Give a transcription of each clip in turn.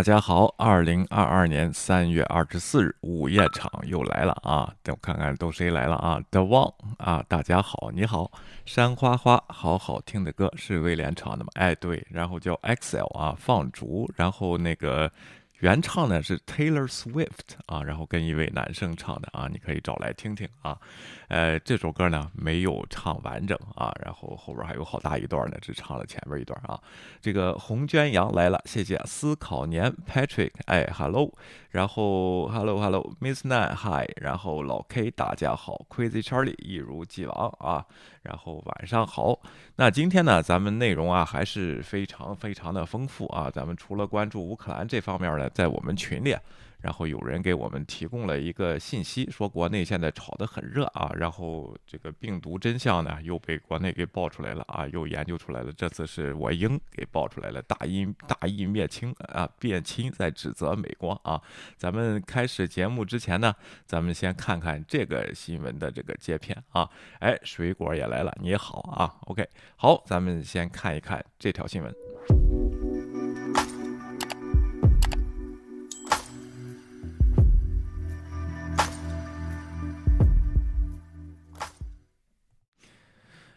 大家好，二零二二年三月二十四日午夜场又来了啊！等我看看都谁来了啊？The One 啊，大家好，你好，山花花，好好听的歌是威廉唱的吗？哎，对，然后叫 Excel 啊，放逐，然后那个。原唱呢是 Taylor Swift 啊，然后跟一位男生唱的啊，你可以找来听听啊。呃，这首歌呢没有唱完整啊，然后后边还有好大一段呢，只唱了前面一段啊。这个红娟羊来了，谢谢思考年 Patrick，哎，Hello，然后 Hello Hello Miss Nan Hi，然后老 K 大家好，Crazy Charlie 一如既往啊。然后晚上好，那今天呢，咱们内容啊还是非常非常的丰富啊。咱们除了关注乌克兰这方面呢，在我们群里。然后有人给我们提供了一个信息，说国内现在炒得很热啊，然后这个病毒真相呢又被国内给爆出来了啊，又研究出来了。这次是我英给爆出来了，大义大义灭亲啊，变亲在指责美国啊。咱们开始节目之前呢，咱们先看看这个新闻的这个截片啊。哎，水果也来了，你好啊，OK，好，咱们先看一看这条新闻。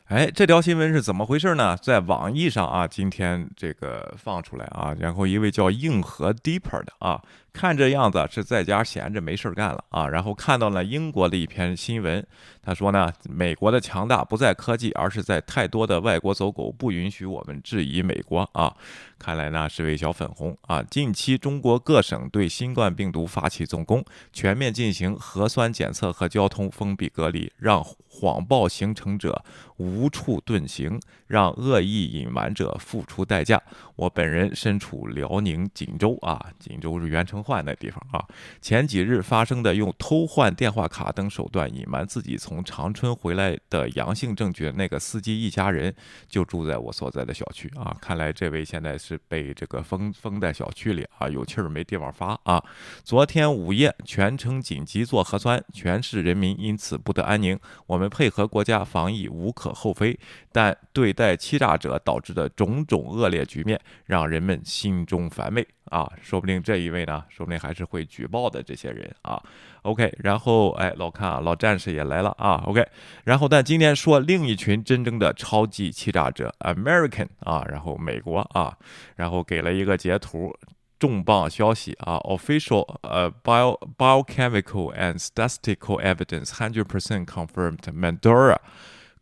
哎，这条新闻是怎么回事呢？在网易上啊，今天这个放出来啊，然后一位叫硬核 Deeper 的啊。看这样子是在家闲着没事干了啊，然后看到了英国的一篇新闻，他说呢，美国的强大不在科技，而是在太多的外国走狗不允许我们质疑美国啊。看来呢是位小粉红啊。近期中国各省对新冠病毒发起总攻，全面进行核酸检测和交通封闭隔离，让谎报形成者无处遁形，让恶意隐瞒者付出代价。我本人身处辽宁锦州啊，锦州是原城换那地方啊。前几日发生的用偷换电话卡等手段隐瞒自己从长春回来的阳性证据那个司机一家人，就住在我所在的小区啊。看来这位现在是被这个封封在小区里啊，有气儿没地方发啊。昨天午夜全程紧急做核酸，全市人民因此不得安宁。我们配合国家防疫无可厚非，但对待欺诈者导致的种种恶劣局面。让人们心中烦闷啊，说不定这一位呢，说不定还是会举报的这些人啊。OK，然后哎，老看啊，老战士也来了啊。OK，然后但今天说另一群真正的超级欺诈者，American 啊，然后美国啊，然后给了一个截图，重磅消息啊，official 呃 bio biochemical and statistical evidence hundred percent confirmed Mandora。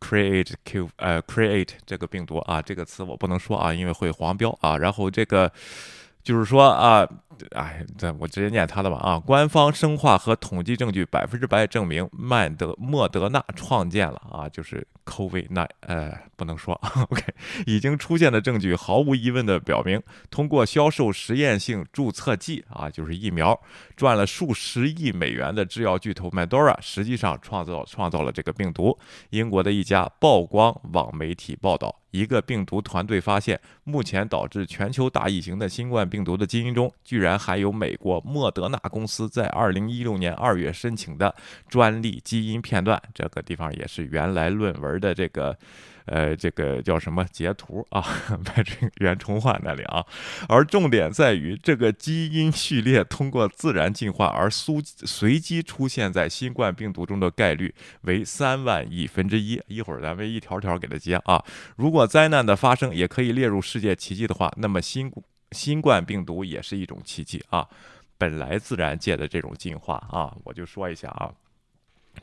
create q 呃 create 这个病毒啊，这个词我不能说啊，因为会黄标啊。然后这个就是说啊。哎，这我直接念他的吧啊！官方生化和统计证据百分之百证明，曼德莫德纳创建了啊，就是 COVID 那呃不能说 OK，已经出现的证据毫无疑问的表明，通过销售实验性注册剂啊，就是疫苗，赚了数十亿美元的制药巨头 Madora 实际上创造创造了这个病毒。英国的一家曝光网媒体报道。一个病毒团队发现，目前导致全球大疫情的新冠病毒的基因中，居然含有美国莫德纳公司在二零一六年二月申请的专利基因片段。这个地方也是原来论文的这个。呃，这个叫什么截图啊？在这个袁崇焕那里啊，而重点在于这个基因序列通过自然进化而苏随机出现在新冠病毒中的概率为三万亿分之一。一会儿咱们一条条给它接啊。如果灾难的发生也可以列入世界奇迹的话，那么新新冠病毒也是一种奇迹啊。本来自然界的这种进化啊，我就说一下啊。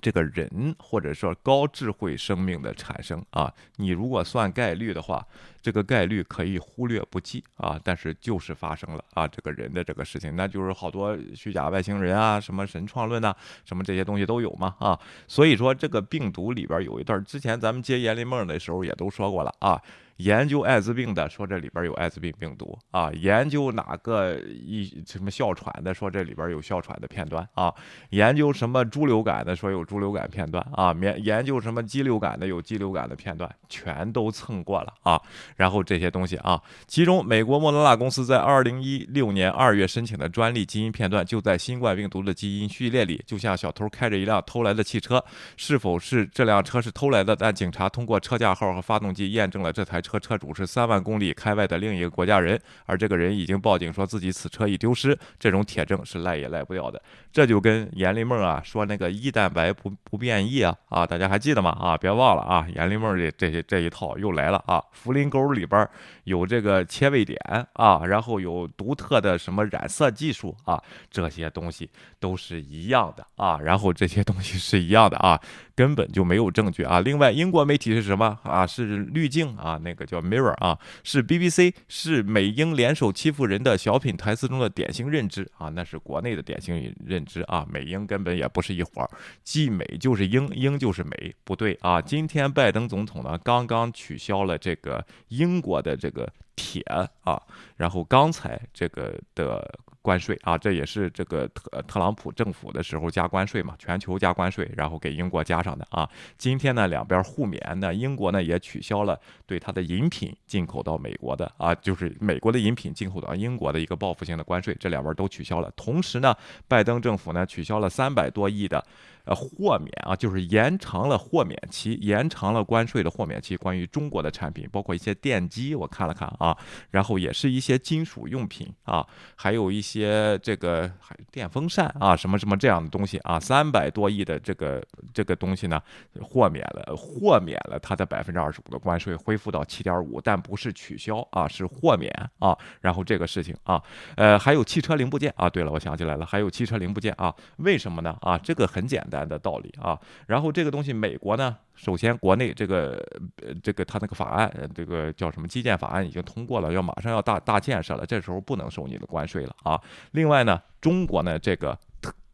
这个人或者说高智慧生命的产生啊，你如果算概率的话，这个概率可以忽略不计啊，但是就是发生了啊，这个人的这个事情，那就是好多虚假外星人啊，什么神创论呐，什么这些东西都有嘛啊，所以说这个病毒里边有一段，之前咱们接阎立梦的时候也都说过了啊。研究艾滋病的说这里边有艾滋病病毒啊，研究哪个一什么哮喘的说这里边有哮喘的片段啊，研究什么猪流感的说有猪流感片段啊，研研究什么鸡流感的有鸡流感的片段，全都蹭过了啊。然后这些东西啊，其中美国莫德纳公司在二零一六年二月申请的专利基因片段就在新冠病毒的基因序列里，就像小偷开着一辆偷来的汽车，是否是这辆车是偷来的？但警察通过车架号和发动机验证了这台车。和车主是三万公里开外的另一个国家人，而这个人已经报警说自己此车已丢失，这种铁证是赖也赖不掉的。这就跟阎立梦啊说那个一蛋白不不变异啊啊，大家还记得吗？啊，别忘了啊，阎立梦这这些这一套又来了啊。福林沟里边有这个切位点啊，然后有独特的什么染色技术啊，这些东西都是一样的啊，然后这些东西是一样的啊。根本就没有证据啊！另外，英国媒体是什么啊？是滤镜啊，那个叫 Mirror 啊，是 BBC，是美英联手欺负人的小品台词中的典型认知啊，那是国内的典型认知啊，美英根本也不是一伙儿，既美就是英，英就是美，不对啊！今天拜登总统呢，刚刚取消了这个英国的这个铁啊，然后刚才这个的。关税啊，这也是这个特特朗普政府的时候加关税嘛，全球加关税，然后给英国加上的啊。今天呢，两边互免，那英国呢也取消了对它的饮品进口到美国的啊，就是美国的饮品进口到英国的一个报复性的关税，这两边都取消了。同时呢，拜登政府呢取消了三百多亿的。呃，豁免啊，就是延长了豁免期，延长了关税的豁免期。关于中国的产品，包括一些电机，我看了看啊，然后也是一些金属用品啊，还有一些这个还电风扇啊，什么什么这样的东西啊，三百多亿的这个这个东西呢，豁免了，豁免了它的百分之二十五的关税，恢复到七点五，但不是取消啊，是豁免啊。然后这个事情啊，呃，还有汽车零部件啊，对了，我想起来了，还有汽车零部件啊，为什么呢？啊，这个很简单。的道理啊，然后这个东西，美国呢，首先国内这个这个他那个法案，这个叫什么基建法案已经通过了，要马上要大大建设了，这时候不能收你的关税了啊。另外呢，中国呢这个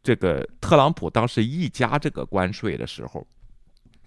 这个特朗普当时一加这个关税的时候。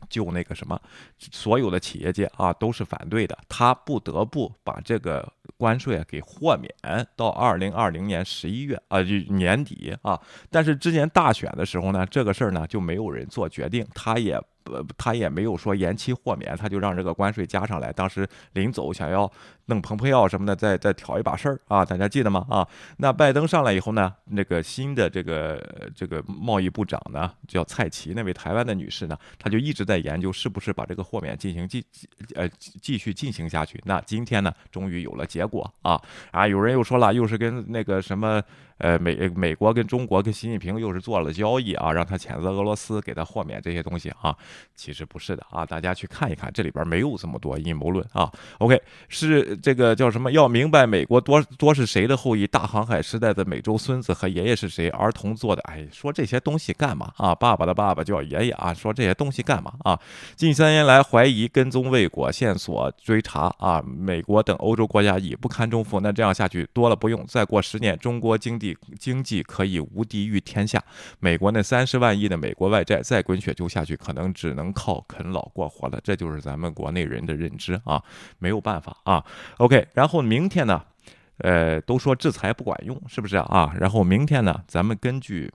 就那个什么，所有的企业界啊都是反对的，他不得不把这个关税啊给豁免到二零二零年十一月啊，就年底啊。但是之前大选的时候呢，这个事儿呢就没有人做决定，他也。呃，他也没有说延期豁免，他就让这个关税加上来。当时临走想要弄蓬佩奥什么的，再再挑一把事儿啊，大家记得吗？啊，那拜登上来以后呢，那个新的这个这个贸易部长呢，叫蔡奇，那位台湾的女士呢，她就一直在研究是不是把这个豁免进行继继呃继续进行下去。那今天呢，终于有了结果啊啊！有人又说了，又是跟那个什么。呃，美美国跟中国跟习近平又是做了交易啊，让他谴责俄罗斯，给他豁免这些东西啊，其实不是的啊，大家去看一看，这里边没有这么多阴谋论啊。OK，是这个叫什么？要明白美国多多是谁的后裔？大航海时代的美洲孙子和爷爷是谁？儿童做的？哎，说这些东西干嘛啊？爸爸的爸爸叫爷爷啊，说这些东西干嘛啊？近三年来怀疑跟踪未果，线索追查啊，美国等欧洲国家已不堪重负，那这样下去多了不用，再过十年，中国经济。经济可以无敌于天下，美国那三十万亿的美国外债再滚雪球下去，可能只能靠啃老过活了。这就是咱们国内人的认知啊，没有办法啊。OK，然后明天呢，呃，都说制裁不管用，是不是啊？然后明天呢，咱们根据。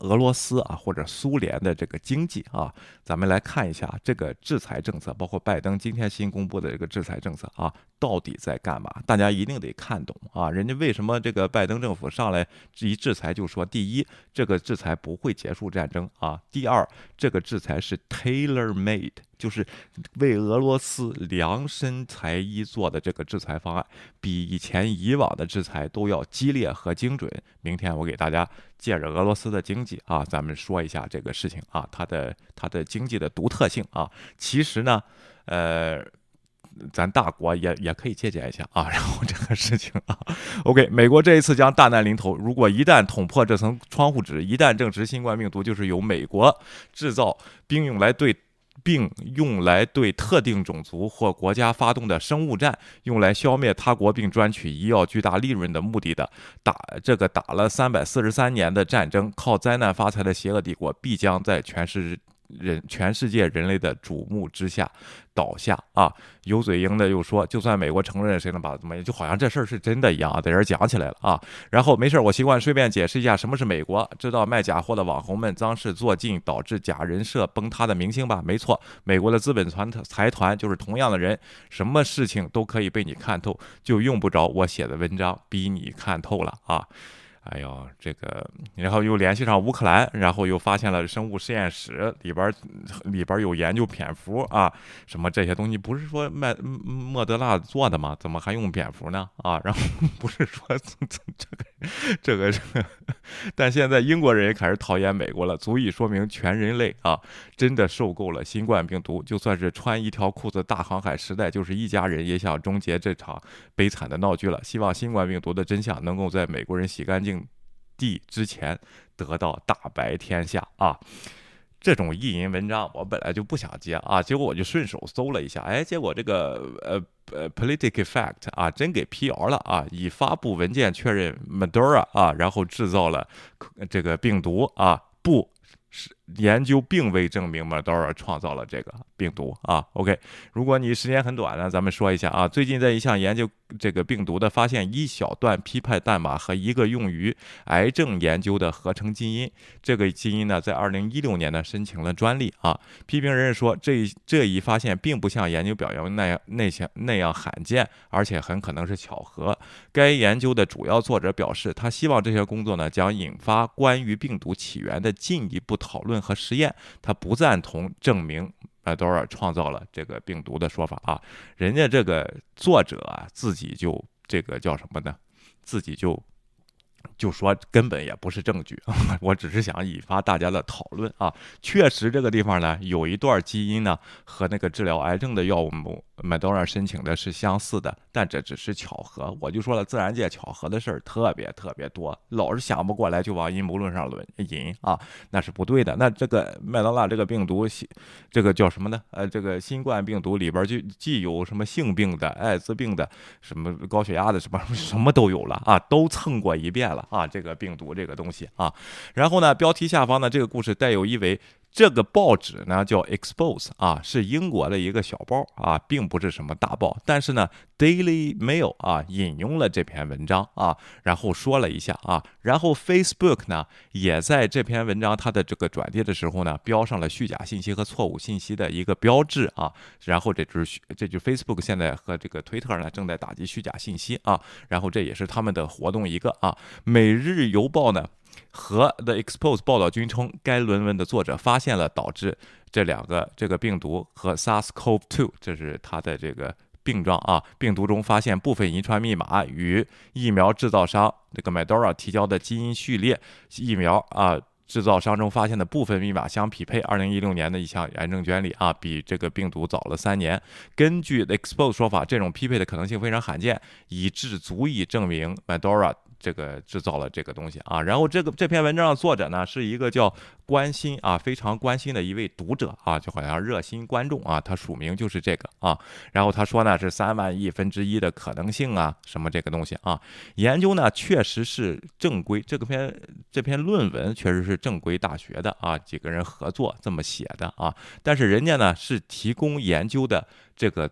俄罗斯啊，或者苏联的这个经济啊，咱们来看一下这个制裁政策，包括拜登今天新公布的这个制裁政策啊，到底在干嘛？大家一定得看懂啊！人家为什么这个拜登政府上来一制裁就说，第一，这个制裁不会结束战争啊；第二，这个制裁是 tailor made。就是为俄罗斯量身裁衣做的这个制裁方案，比以前以往的制裁都要激烈和精准。明天我给大家借着俄罗斯的经济啊，咱们说一下这个事情啊，它的它的经济的独特性啊。其实呢，呃，咱大国也也可以借鉴一下啊。然后这个事情啊，OK，美国这一次将大难临头，如果一旦捅破这层窗户纸，一旦证实新冠病毒就是由美国制造并用来对。并用来对特定种族或国家发动的生物战，用来消灭他国并赚取医药巨大利润的目的的打这个打了三百四十三年的战争，靠灾难发财的邪恶帝国，必将在全世人全世界人类的瞩目之下。倒下啊！有嘴硬的又说，就算美国承认，谁能把怎么样？就好像这事儿是真的一样，在这儿讲起来了啊。然后没事儿，我习惯顺便解释一下什么是美国。知道卖假货的网红们脏事做尽，导致假人设崩塌的明星吧？没错，美国的资本团财团就是同样的人，什么事情都可以被你看透，就用不着我写的文章逼你看透了啊。哎呦，这个，然后又联系上乌克兰，然后又发现了生物实验室里边里边有研究蝙蝠啊，什么这些东西不是说麦莫德纳做的吗？怎么还用蝙蝠呢？啊，然后 不是说这个这个这个，但现在英国人也开始讨厌美国了，足以说明全人类啊真的受够了新冠病毒。就算是穿一条裤子大航海时代就是一家人，也想终结这场悲惨的闹剧了。希望新冠病毒的真相能够在美国人洗干净。地之前得到大白天下啊！这种意淫文章我本来就不想接啊，结果我就顺手搜了一下，哎，结果这个呃呃 Politic Effect 啊，真给辟谣了啊！已发布文件确认 Madura 啊，然后制造了这个病毒啊，不。是研究并未证明 Madura 创造了这个病毒啊。OK，如果你时间很短呢，咱们说一下啊。最近在一项研究这个病毒的发现，一小段批判代码和一个用于癌症研究的合成基因。这个基因呢，在2016年呢申请了专利啊。批评人士说，这这一发现并不像研究表扬那样那些那样罕见，而且很可能是巧合。该研究的主要作者表示，他希望这些工作呢将引发关于病毒起源的进一步。讨论和实验，他不赞同证明麦多尔创造了这个病毒的说法啊。人家这个作者啊，自己就这个叫什么呢？自己就就说根本也不是证据，我只是想引发大家的讨论啊。确实，这个地方呢有一段基因呢和那个治疗癌症的药物。麦当劳申请的是相似的，但这只是巧合。我就说了，自然界巧合的事儿特别特别多，老是想不过来就往阴谋论上论引啊，那是不对的。那这个麦当娜这个病毒，这个叫什么呢？呃，这个新冠病毒里边就既有什么性病的、艾滋病的、什么高血压的，什么什么都有了啊，都蹭过一遍了啊。这个病毒这个东西啊，然后呢，标题下方呢，这个故事带有一为。这个报纸呢叫 Expose 啊，是英国的一个小报啊，并不是什么大报。但是呢，Daily Mail 啊引用了这篇文章啊，然后说了一下啊，然后 Facebook 呢也在这篇文章它的这个转贴的时候呢，标上了虚假信息和错误信息的一个标志啊。然后这就是这就 Facebook 现在和这个推特呢正在打击虚假信息啊。然后这也是他们的活动一个啊。每日邮报呢。和 The Expose 报道均称，该论文的作者发现了导致这两个这个病毒和 SARS-CoV-2，这是它的这个病状啊。病毒中发现部分遗传密码与疫苗制造商这个 Madura 提交的基因序列疫苗啊制造商中发现的部分密码相匹配。二零一六年的一项癌症专利啊，比这个病毒早了三年。根据 The Expose 说法，这种匹配的可能性非常罕见，以致足以证明 Madura。这个制造了这个东西啊，然后这个这篇文章的作者呢是一个叫关心啊，非常关心的一位读者啊，就好像热心观众啊，他署名就是这个啊，然后他说呢是三万亿分之一的可能性啊，什么这个东西啊，研究呢确实是正规，这个篇这篇论文确实是正规大学的啊，几个人合作这么写的啊，但是人家呢是提供研究的。这个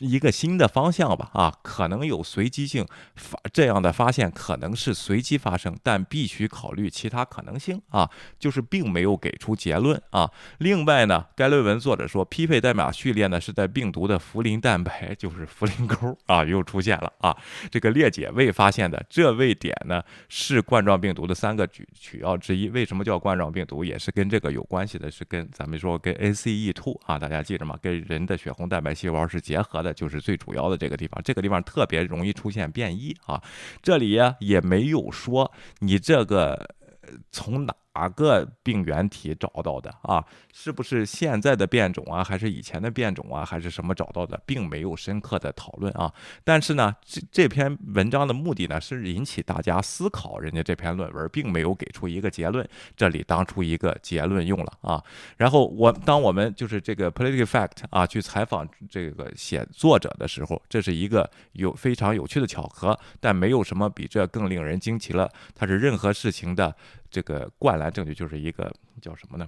一个新的方向吧，啊，可能有随机性发这样的发现可能是随机发生，但必须考虑其他可能性啊，就是并没有给出结论啊。另外呢，该论文作者说，匹配代码序列呢是在病毒的茯苓蛋白，就是茯苓沟啊，又出现了啊。这个裂解位发现的这位点呢是冠状病毒的三个取取要之一。为什么叫冠状病毒？也是跟这个有关系的，是跟咱们说跟 ACE2 啊，大家记着吗？跟人的血红蛋。白细胞是结合的，就是最主要的这个地方，这个地方特别容易出现变异啊。这里呀也没有说你这个从哪。哪个病原体找到的啊？是不是现在的变种啊，还是以前的变种啊，还是什么找到的？并没有深刻的讨论啊。但是呢，这这篇文章的目的呢，是引起大家思考。人家这篇论文并没有给出一个结论，这里当出一个结论用了啊。然后我当我们就是这个 Political Fact 啊，去采访这个写作者的时候，这是一个有非常有趣的巧合，但没有什么比这更令人惊奇了。它是任何事情的。这个灌篮证据就是一个叫什么呢？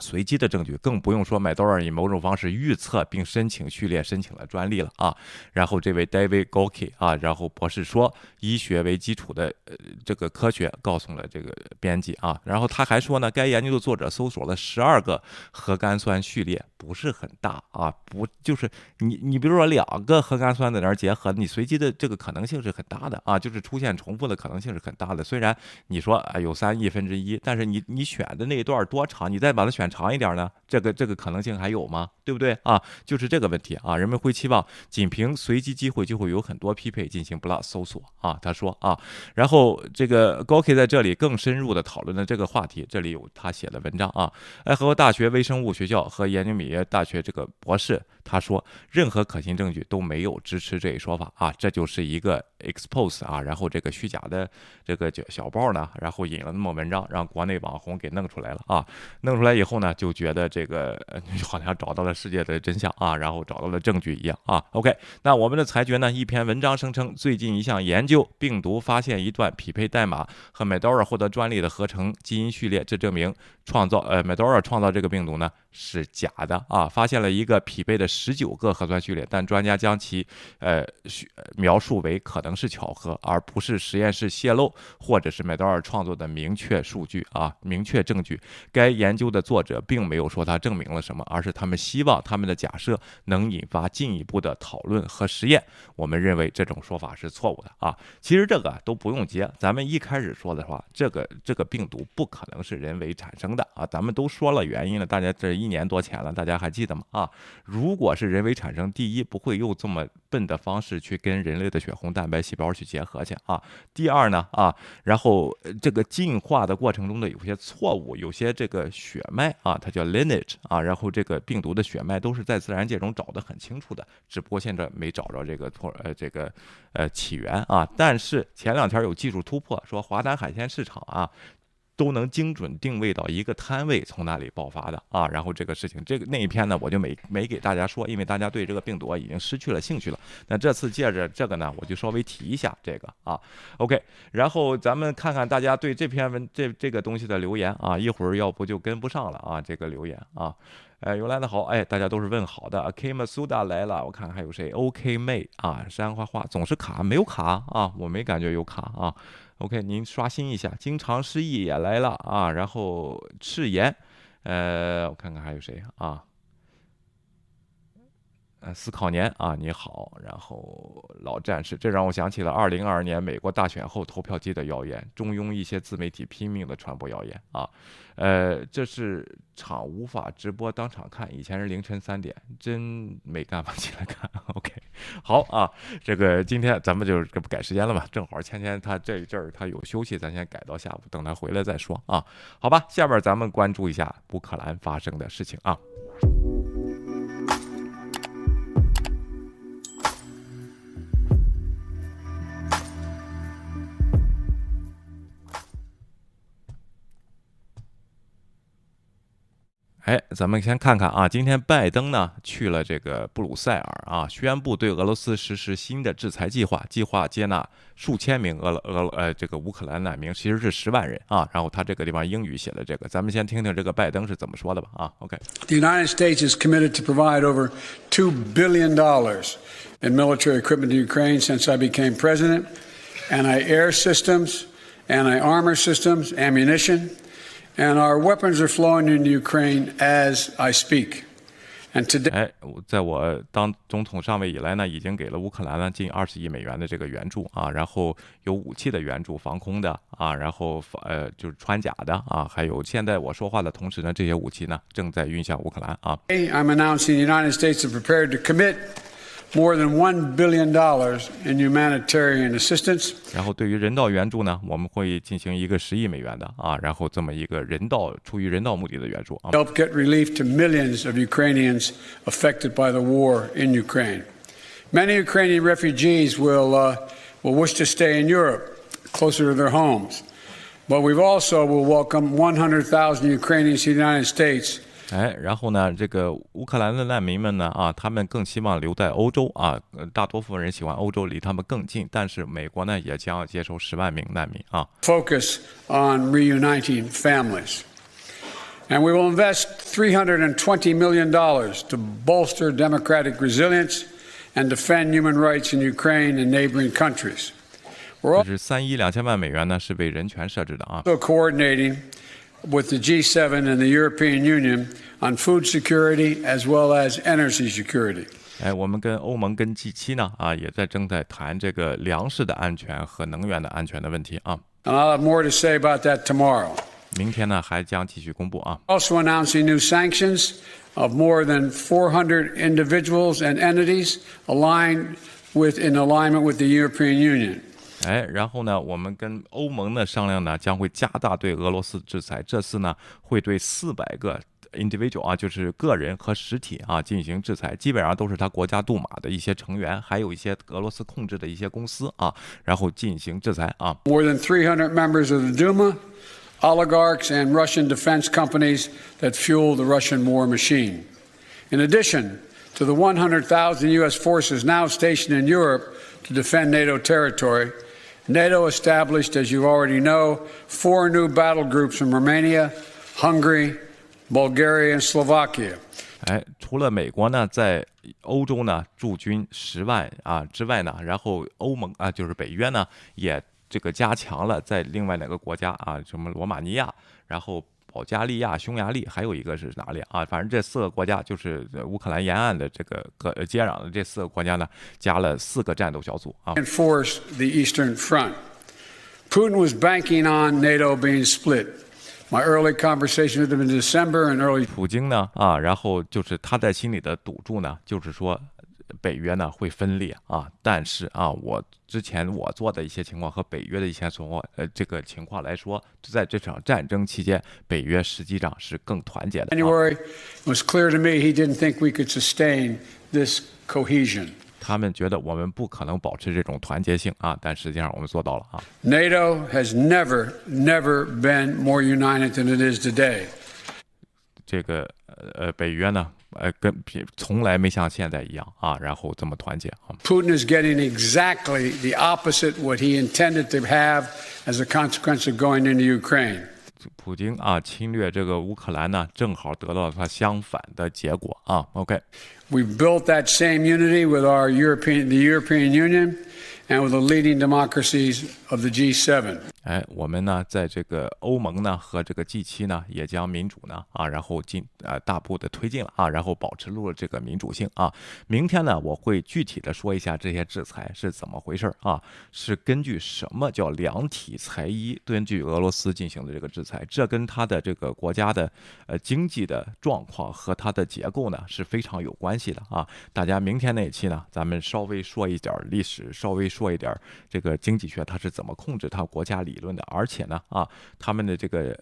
随机的证据，更不用说麦多尔以某种方式预测并申请序列申请了专利了啊。然后这位 David Gorky 啊，然后博士说，医学为基础的呃这个科学告诉了这个编辑啊。然后他还说呢，该研究的作者搜索了十二个核苷酸序列，不是很大啊，不就是你你比如说两个核苷酸在那儿结合，你随机的这个可能性是很大的啊，就是出现重复的可能性是很大的。虽然你说啊有三亿分之一，但是你你选的那一段多长，你再把它选。长一点呢？这个这个可能性还有吗？对不对啊？就是这个问题啊。人们会期望仅凭随机机会就会有很多匹配进行 BLAST 搜索啊。他说啊，然后这个 Gorky 在这里更深入的讨论了这个话题。这里有他写的文章啊。爱荷华大学微生物学校和研究米耶大学这个博士他说，任何可信证据都没有支持这一说法啊。这就是一个 expose 啊，然后这个虚假的这个小报呢，然后引了那么文章，让国内网红给弄出来了啊。弄出来以后。呢，就觉得这个 好像找到了世界的真相啊，然后找到了证据一样啊。OK，那我们的裁决呢？一篇文章声称，最近一项研究病毒发现一段匹配代码和 m 德尔 d o r a 获得专利的合成基因序列，这证明创造呃 m 德尔 d o r a 创造这个病毒呢是假的啊。发现了一个匹配的十九个核酸序列，但专家将其呃描述为可能是巧合，而不是实验室泄露或者是 m 德尔 d o r a 创作的明确数据啊，明确证据。该研究的作。者并没有说他证明了什么，而是他们希望他们的假设能引发进一步的讨论和实验。我们认为这种说法是错误的啊！其实这个都不用接，咱们一开始说的话，这个这个病毒不可能是人为产生的啊！咱们都说了原因了，大家这一年多前了，大家还记得吗？啊，如果是人为产生，第一不会用这么笨的方式去跟人类的血红蛋白细胞去结合去啊。第二呢啊，然后这个进化的过程中的有些错误，有些这个血脉。啊，它叫 lineage 啊，然后这个病毒的血脉都是在自然界中找得很清楚的，只不过现在没找着这个错呃这个呃起源啊。但是前两天有技术突破，说华南海鲜市场啊。都能精准定位到一个摊位从哪里爆发的。啊，然后这个事情，这个那一篇呢，我就没没给大家说，因为大家对这个病毒已经失去了兴趣了。那这次借着这个呢，我就稍微提一下这个啊，OK，然后咱们看看大家对这篇文这这个东西的留言啊，一会儿要不就跟不上了啊，这个留言啊，哎，原来的好，哎，大家都是问好的，K Masuda 来了，我看看还有谁，OK 妹啊，山花花总是卡，没有卡啊，我没感觉有卡啊。OK，您刷新一下，经常失忆也来了啊，然后赤炎，呃，我看看还有谁啊？呃，思考年啊，你好，然后老战士，这让我想起了二零二二年美国大选后投票机的谣言，中庸一些自媒体拼命的传播谣言啊，呃，这是场无法直播当场看，以前是凌晨三点，真没干法 起来看。OK，好啊，这个今天咱们就这不改时间了嘛，正好芊芊他这一阵儿他有休息，咱先改到下午，等他回来再说啊，好吧，下边咱们关注一下乌克兰发生的事情啊。哎，咱们先看看啊，今天拜登呢去了这个布鲁塞尔啊，宣布对俄罗斯实施新的制裁计划，计划接纳数千名俄俄呃这个乌克兰难民，其实是十万人啊。然后他这个地方英语写的这个，咱们先听听这个拜登是怎么说的吧啊。OK。The United States is committed to provide over two billion dollars in military equipment to Ukraine since I became president, and I air systems, and I armor systems, ammunition. And our weapons are flowing into Ukraine as I speak. And today, 哎，在我当总统上位以来呢，已经给了乌克兰呢近二十亿美元的这个援助啊，然后有武器的援助、防空的啊，然后呃就是穿甲的啊，还有现在我说话的同时呢，这些武器呢正在运向乌克兰啊。I'm announcing the United States are prepared to commit more than one billion dollars in humanitarian assistance。然后对于人道援助呢，我们会进行一个十亿美元的啊，然后这么一个人道出于人道目的的援助啊。Help get relief to millions of Ukrainians affected by the war in Ukraine. Many Ukrainian refugees will uh, will wish to stay in Europe, closer to their homes. But we've also will welcome 100,000 Ukrainians to the United States 哎，然后呢，这个乌克兰的难民们呢，啊，他们更希望留在欧洲啊，大多数人喜欢欧洲，离他们更近。但是美国呢，也将要接收十万名难民啊。Focus on reuniting families. And we will invest $320 million dollars to bolster democratic resilience and defend human rights in Ukraine and neighboring countries. 这是三亿两千万美元呢，是为人权设置的啊。also coordinating with the G7 and the European Union on food security as well as energy security. 哎，我们跟欧盟跟 G 七呢啊，也在正在谈这个粮食的安全和能源的安全的问题啊。 And I'll have more to say about that tomorrow. 明天呢还将继续公布啊。 Also announcing new sanctions of more than 400 individuals and entities aligned with in alignment with the European Union. 哎，然后呢，我们跟欧盟呢商量呢，将会加大对俄罗斯制裁。这次呢，会对四百个 individual 啊，就是个人和实体啊进行制裁，基本上都是他国家杜马的一些成员，还有一些俄罗斯控制的一些公司啊，然后进行制裁啊。More than 300 members of the Duma, oligarchs, and Russian defense companies that fuel the Russian war machine. In addition to the 100,000 U.S. forces now stationed in Europe to defend NATO territory, NATO established, as you already know, four new battle groups in Romania, Hungary, Bulgaria, and Slovakia. 哎，除了美国呢，在欧洲呢驻军十万啊之外呢，然后欧盟啊就是北约呢也这个加强了在另外两个国家啊，什么罗马尼亚，然后保加利亚、匈牙利，还有一个是哪里啊？反正这四个国家就是呃乌克兰沿岸的这个接壤的这四个国家呢，加了四个战斗小组啊。Enforce the Eastern Front. Putin was banking on NATO being split. My early conversation with him in December and early 普京呢啊，然后就是他在心里的赌注呢，就是说北约呢会分裂啊，但是啊，我之前我做的一些情况和北约的一些情况，呃，这个情况来说，在这场战争期间，北约实际上是更团结的、啊。January, it was clear to me he didn't think we could sustain this cohesion. 他们觉得我们不可能保持这种团结性啊，但实际上我们做到了啊。NATO has never, never been more united than it is today. 这个呃北约呢，呃跟比从来没像现在一样啊，然后这么团结啊。Putin is getting exactly the opposite what he intended to have as a consequence of going into Ukraine. 普京啊侵略这个乌克兰呢，正好得到了他相反的结果啊。OK，We've built that same unity with our European, the European Union and with the leading democracies of the G7. 哎，我们呢在这个欧盟呢和这个 G 七呢，也将民主呢啊，然后进啊大步的推进了啊，然后保持住了这个民主性啊。明天呢，我会具体的说一下这些制裁是怎么回事儿啊，是根据什么叫量体裁衣，根据俄罗斯进行的这个制裁，这跟它的这个国家的呃经济的状况和它的结构呢是非常有关系的啊。大家明天那一期呢，咱们稍微说一点历史，稍微说做一点这个经济学它是怎么控制它国家理论的，而且呢啊，他们的这个。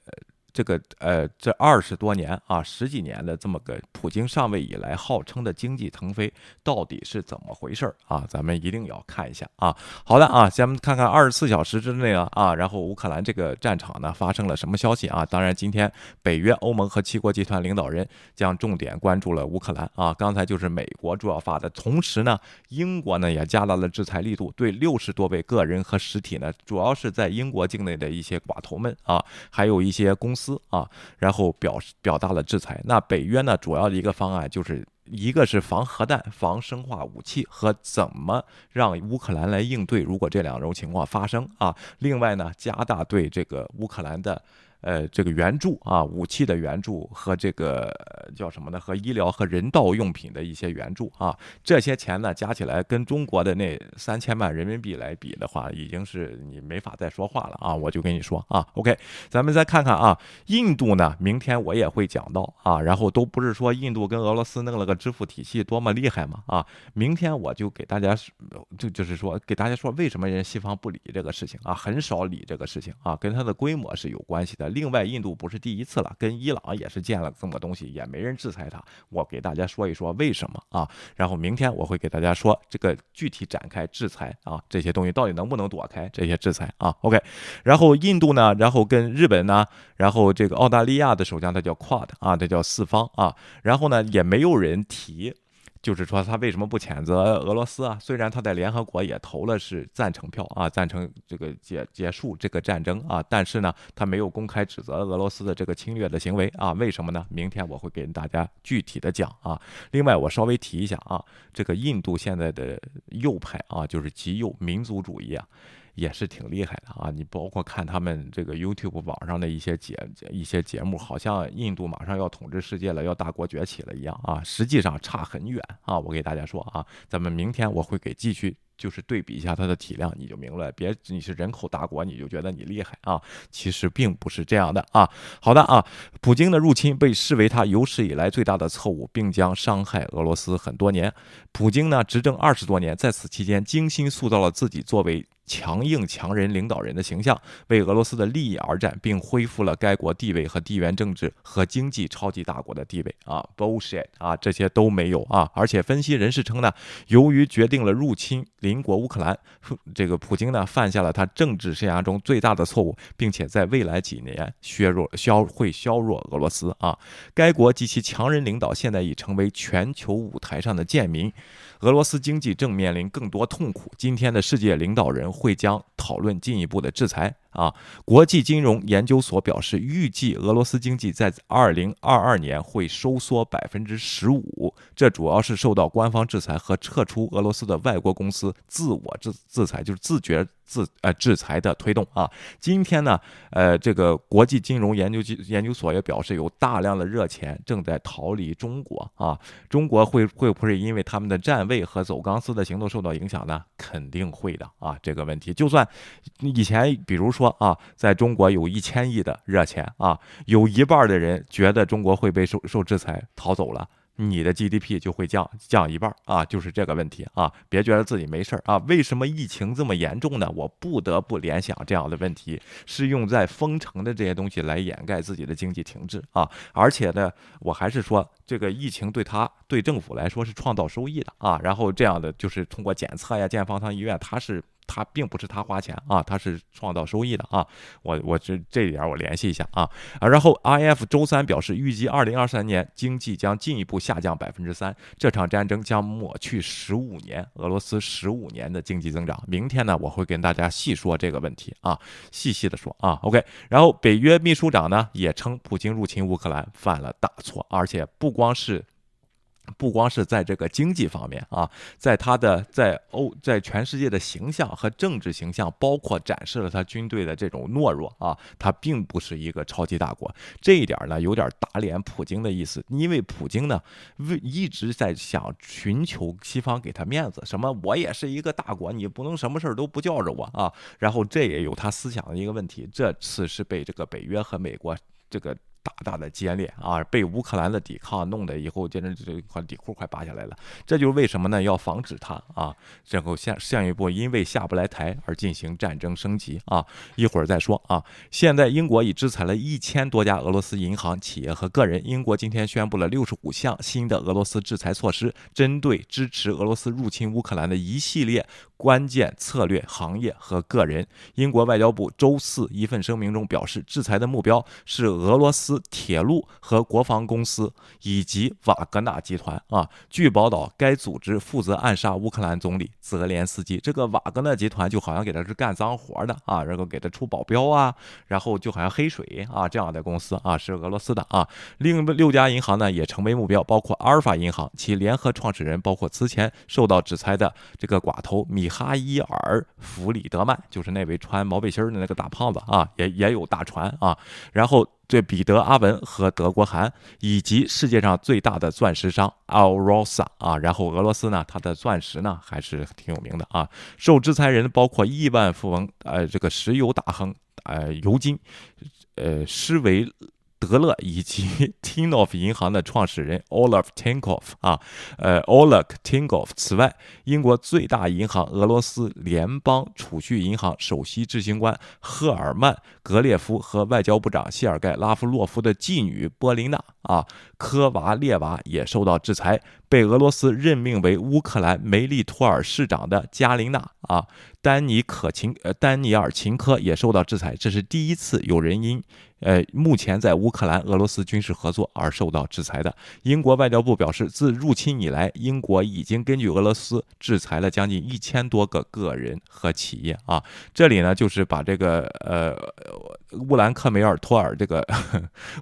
这个呃，这二十多年啊，十几年的这么个普京上位以来号称的经济腾飞，到底是怎么回事啊？咱们一定要看一下啊。好的啊，咱们看看二十四小时之内啊啊，然后乌克兰这个战场呢发生了什么消息啊？当然，今天北约、欧盟和七国集团领导人将重点关注了乌克兰啊。刚才就是美国主要发的，同时呢，英国呢也加大了制裁力度，对六十多位个人和实体呢，主要是在英国境内的一些寡头们啊，还有一些公司啊，然后表示表达了制裁。那北约呢，主要的一个方案就是。一个是防核弹、防生化武器和怎么让乌克兰来应对，如果这两种情况发生啊。另外呢，加大对这个乌克兰的呃这个援助啊，武器的援助和这个叫什么呢？和医疗和人道用品的一些援助啊，这些钱呢加起来跟中国的那三千万人民币来比的话，已经是你没法再说话了啊！我就跟你说啊，OK，咱们再看看啊，印度呢，明天我也会讲到啊，然后都不是说印度跟俄罗斯弄了个支付体系多么厉害嘛啊，明天我就给大家就就是说给大家说为什么人西方不理这个事情啊，很少理这个事情啊，跟它的规模是有关系的。另外，印度不是第一次了，跟伊朗也是建了这么东西，也没人制裁它。我给大家说一说为什么啊，然后明天我会给大家说这个具体展开制裁啊，这些东西到底能不能躲开这些制裁啊？OK，然后印度呢，然后跟日本呢，然后这个澳大利亚的首相他叫 Quad 啊，他叫四方啊，然后呢也没有人提。就是说，他为什么不谴责俄罗斯啊？虽然他在联合国也投了是赞成票啊，赞成这个结结束这个战争啊，但是呢，他没有公开指责俄罗斯的这个侵略的行为啊？为什么呢？明天我会给大家具体的讲啊。另外，我稍微提一下啊，这个印度现在的右派啊，就是极右民族主义啊。也是挺厉害的啊！你包括看他们这个 YouTube 网上的一些节一些节目，好像印度马上要统治世界了，要大国崛起了一样啊！实际上差很远啊！我给大家说啊，咱们明天我会给继续就是对比一下它的体量，你就明白，别你是人口大国，你就觉得你厉害啊！其实并不是这样的啊！好的啊，普京的入侵被视为他有史以来最大的错误，并将伤害俄罗斯很多年。普京呢，执政二十多年，在此期间精心塑造了自己作为。强硬强人领导人的形象，为俄罗斯的利益而战，并恢复了该国地位和地缘政治和经济超级大国的地位啊！bullshit 啊，这些都没有啊！而且分析人士称呢，由于决定了入侵邻国乌克兰，这个普京呢犯下了他政治生涯中最大的错误，并且在未来几年削弱消会削弱俄罗斯啊！该国及其强人领导现在已成为全球舞台上的贱民。俄罗斯经济正面临更多痛苦。今天的世界领导人会将讨论进一步的制裁。啊，国际金融研究所表示，预计俄罗斯经济在二零二二年会收缩百分之十五，这主要是受到官方制裁和撤出俄罗斯的外国公司自我制制裁，就是自觉自呃制裁的推动啊。今天呢，呃，这个国际金融研究研究所也表示，有大量的热钱正在逃离中国啊。中国会会不会因为他们的站位和走钢丝的行动受到影响呢？肯定会的啊。这个问题，就算以前比如说。啊，在中国有一千亿的热钱啊，有一半的人觉得中国会被受受制裁逃走了，你的 GDP 就会降降一半啊，就是这个问题啊，别觉得自己没事儿啊。为什么疫情这么严重呢？我不得不联想这样的问题，是用在封城的这些东西来掩盖自己的经济停滞啊。而且呢，我还是说，这个疫情对他对政府来说是创造收益的啊。然后这样的就是通过检测呀，建方舱医院，它是。他并不是他花钱啊，他是创造收益的啊。我我这这点我联系一下啊啊。然后 I F 周三表示，预计二零二三年经济将进一步下降百分之三。这场战争将抹去十五年俄罗斯十五年的经济增长。明天呢，我会跟大家细说这个问题啊，细细的说啊。OK。然后北约秘书长呢也称，普京入侵乌克兰犯了大错，而且不光是。不光是在这个经济方面啊，在他的在欧在全世界的形象和政治形象，包括展示了他军队的这种懦弱啊，他并不是一个超级大国。这一点呢，有点打脸普京的意思，因为普京呢为一直在想寻求西方给他面子，什么我也是一个大国，你不能什么事儿都不叫着我啊。然后这也有他思想的一个问题，这次是被这个北约和美国这个。大大的歼裂啊！被乌克兰的抵抗弄得以后，简直这块底裤快扒下来了。这就是为什么呢？要防止他啊，然后下下一步因为下不来台而进行战争升级啊。一会儿再说啊。现在英国已制裁了一千多家俄罗斯银行、企业和个人。英国今天宣布了六十五项新的俄罗斯制裁措施，针对支持俄罗斯入侵乌克兰的一系列关键策略行业和个人。英国外交部周四一份声明中表示，制裁的目标是俄罗斯。铁路和国防公司以及瓦格纳集团啊，据报道，该组织负责暗杀乌克兰总理泽连斯基。这个瓦格纳集团就好像给他是干脏活的啊，然后给他出保镖啊，然后就好像黑水啊这样的公司啊，是俄罗斯的啊。另六家银行呢也成为目标，包括阿尔法银行，其联合创始人包括此前受到制裁的这个寡头米哈伊尔·弗里德曼，就是那位穿毛背心的那个大胖子啊，也也有大船啊，然后。这彼得阿文和德国韩，以及世界上最大的钻石商 Alrosa 啊，然后俄罗斯呢，它的钻石呢还是挺有名的啊。受制裁人包括亿万富翁，呃，这个石油大亨，呃，尤金，呃，施维。德勒以及 Tinoff 银行的创始人 Olaf Tinkoff 啊，呃，Oleg Tinkoff。此外，英国最大银行俄罗斯联邦储蓄银行首席执行官赫尔曼·格列夫和外交部长谢尔盖·拉夫洛夫的继女波琳娜啊科娃列娃也受到制裁。被俄罗斯任命为乌克兰梅利托尔市长的加琳娜啊，丹尼可琴呃丹尼尔琴科也受到制裁，这是第一次有人因。呃，目前在乌克兰俄罗斯军事合作而受到制裁的英国外交部表示，自入侵以来，英国已经根据俄罗斯制裁了将近一千多个个人和企业啊。这里呢，就是把这个呃乌兰克梅尔托尔这个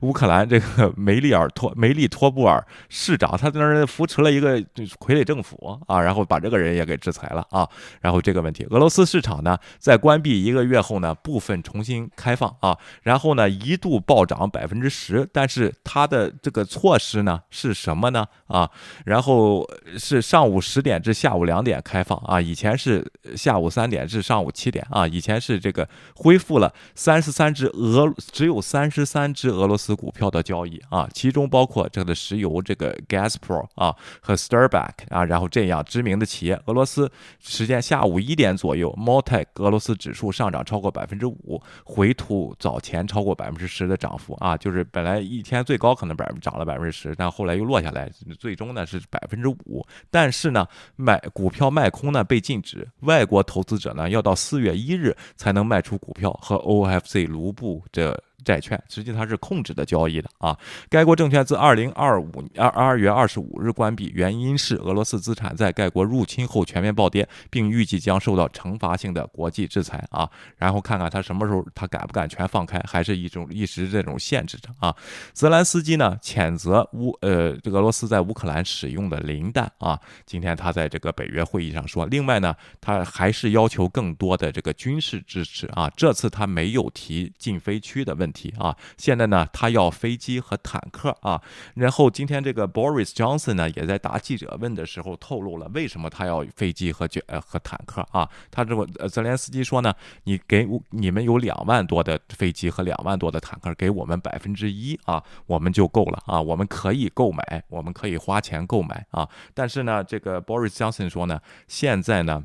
乌克兰这个梅利尔托梅利托布尔市长，他在那儿扶持了一个傀儡政府啊，然后把这个人也给制裁了啊。然后这个问题，俄罗斯市场呢，在关闭一个月后呢，部分重新开放啊，然后呢。一度暴涨百分之十，但是它的这个措施呢是什么呢？啊，然后是上午十点至下午两点开放啊，以前是下午三点至上午七点啊，以前是这个恢复了三十三只俄只有三十三只俄罗斯股票的交易啊，其中包括这个石油这个 Gazprom 啊和 Starbuck 啊，然后这样知名的企业，俄罗斯时间下午一点左右 m o t e 俄罗斯指数上涨超过百分之五，回吐早前超过百分。之十的涨幅啊，就是本来一天最高可能百分涨了百分之十，但后来又落下来，最终呢是百分之五。但是呢，买股票卖空呢被禁止，外国投资者呢要到四月一日才能卖出股票和 OFC 卢徒步的。债券实际它是控制的交易的啊。该国证券自二零二五二二月二十五日关闭，原因是俄罗斯资产在该国入侵后全面暴跌，并预计将受到惩罚性的国际制裁啊。然后看看他什么时候他敢不敢全放开，还是一种一直这种限制着啊。泽兰斯基呢谴责乌呃俄罗斯在乌克兰使用的磷弹啊。今天他在这个北约会议上说，另外呢他还是要求更多的这个军事支持啊。这次他没有提禁飞区的问题。题啊，现在呢，他要飞机和坦克啊。然后今天这个 Boris Johnson 呢，也在答记者问的时候透露了为什么他要飞机和卷和坦克啊。他这个泽连斯基说呢，你给我你们有两万多的飞机和两万多的坦克，给我们百分之一啊，我们就够了啊，我们可以购买，我们可以花钱购买啊。但是呢，这个 Boris Johnson 说呢，现在呢。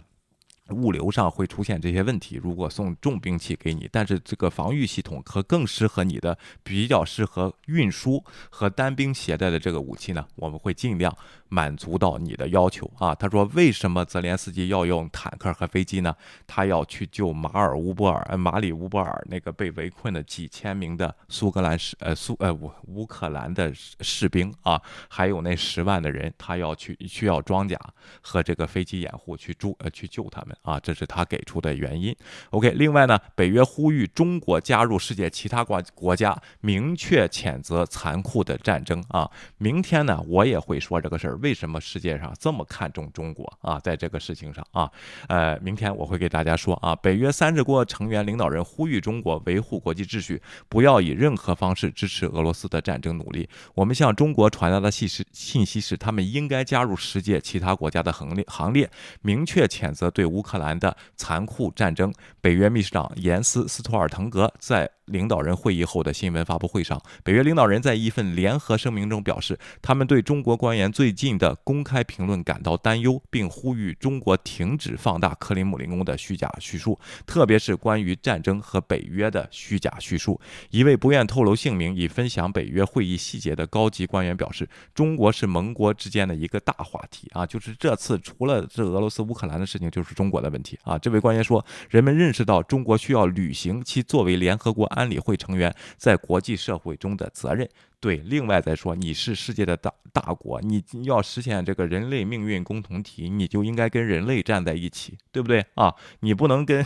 物流上会出现这些问题。如果送重兵器给你，但是这个防御系统和更适合你的、比较适合运输和单兵携带的这个武器呢，我们会尽量满足到你的要求啊。他说：“为什么泽连斯基要用坦克和飞机呢？他要去救马尔乌波尔、马里乌波尔那个被围困的几千名的苏格兰士呃苏呃乌乌克兰的士兵啊，还有那十万的人，他要去需要装甲和这个飞机掩护去助呃去救他们。”啊，这是他给出的原因。OK，另外呢，北约呼吁中国加入世界其他国国家，明确谴责残酷的战争啊。明天呢，我也会说这个事儿。为什么世界上这么看重中国啊？在这个事情上啊，呃，明天我会给大家说啊。北约三十国成员领导人呼吁中国维护国际秩序，不要以任何方式支持俄罗斯的战争努力。我们向中国传达的信息信息是，他们应该加入世界其他国家的行列行列，明确谴责对乌乌。克兰的残酷战争，北约秘书长严斯·斯托尔滕格在。领导人会议后的新闻发布会上，北约领导人在一份联合声明中表示，他们对中国官员最近的公开评论感到担忧，并呼吁中国停止放大克里姆林宫的虚假叙述，特别是关于战争和北约的虚假叙述。一位不愿透露姓名以分享北约会议细节的高级官员表示，中国是盟国之间的一个大话题啊，就是这次除了这俄罗斯乌克兰的事情，就是中国的问题啊。这位官员说，人们认识到中国需要履行其作为联合国安。安理会成员在国际社会中的责任。对，另外再说，你是世界的大大国，你要实现这个人类命运共同体，你就应该跟人类站在一起，对不对啊？你不能跟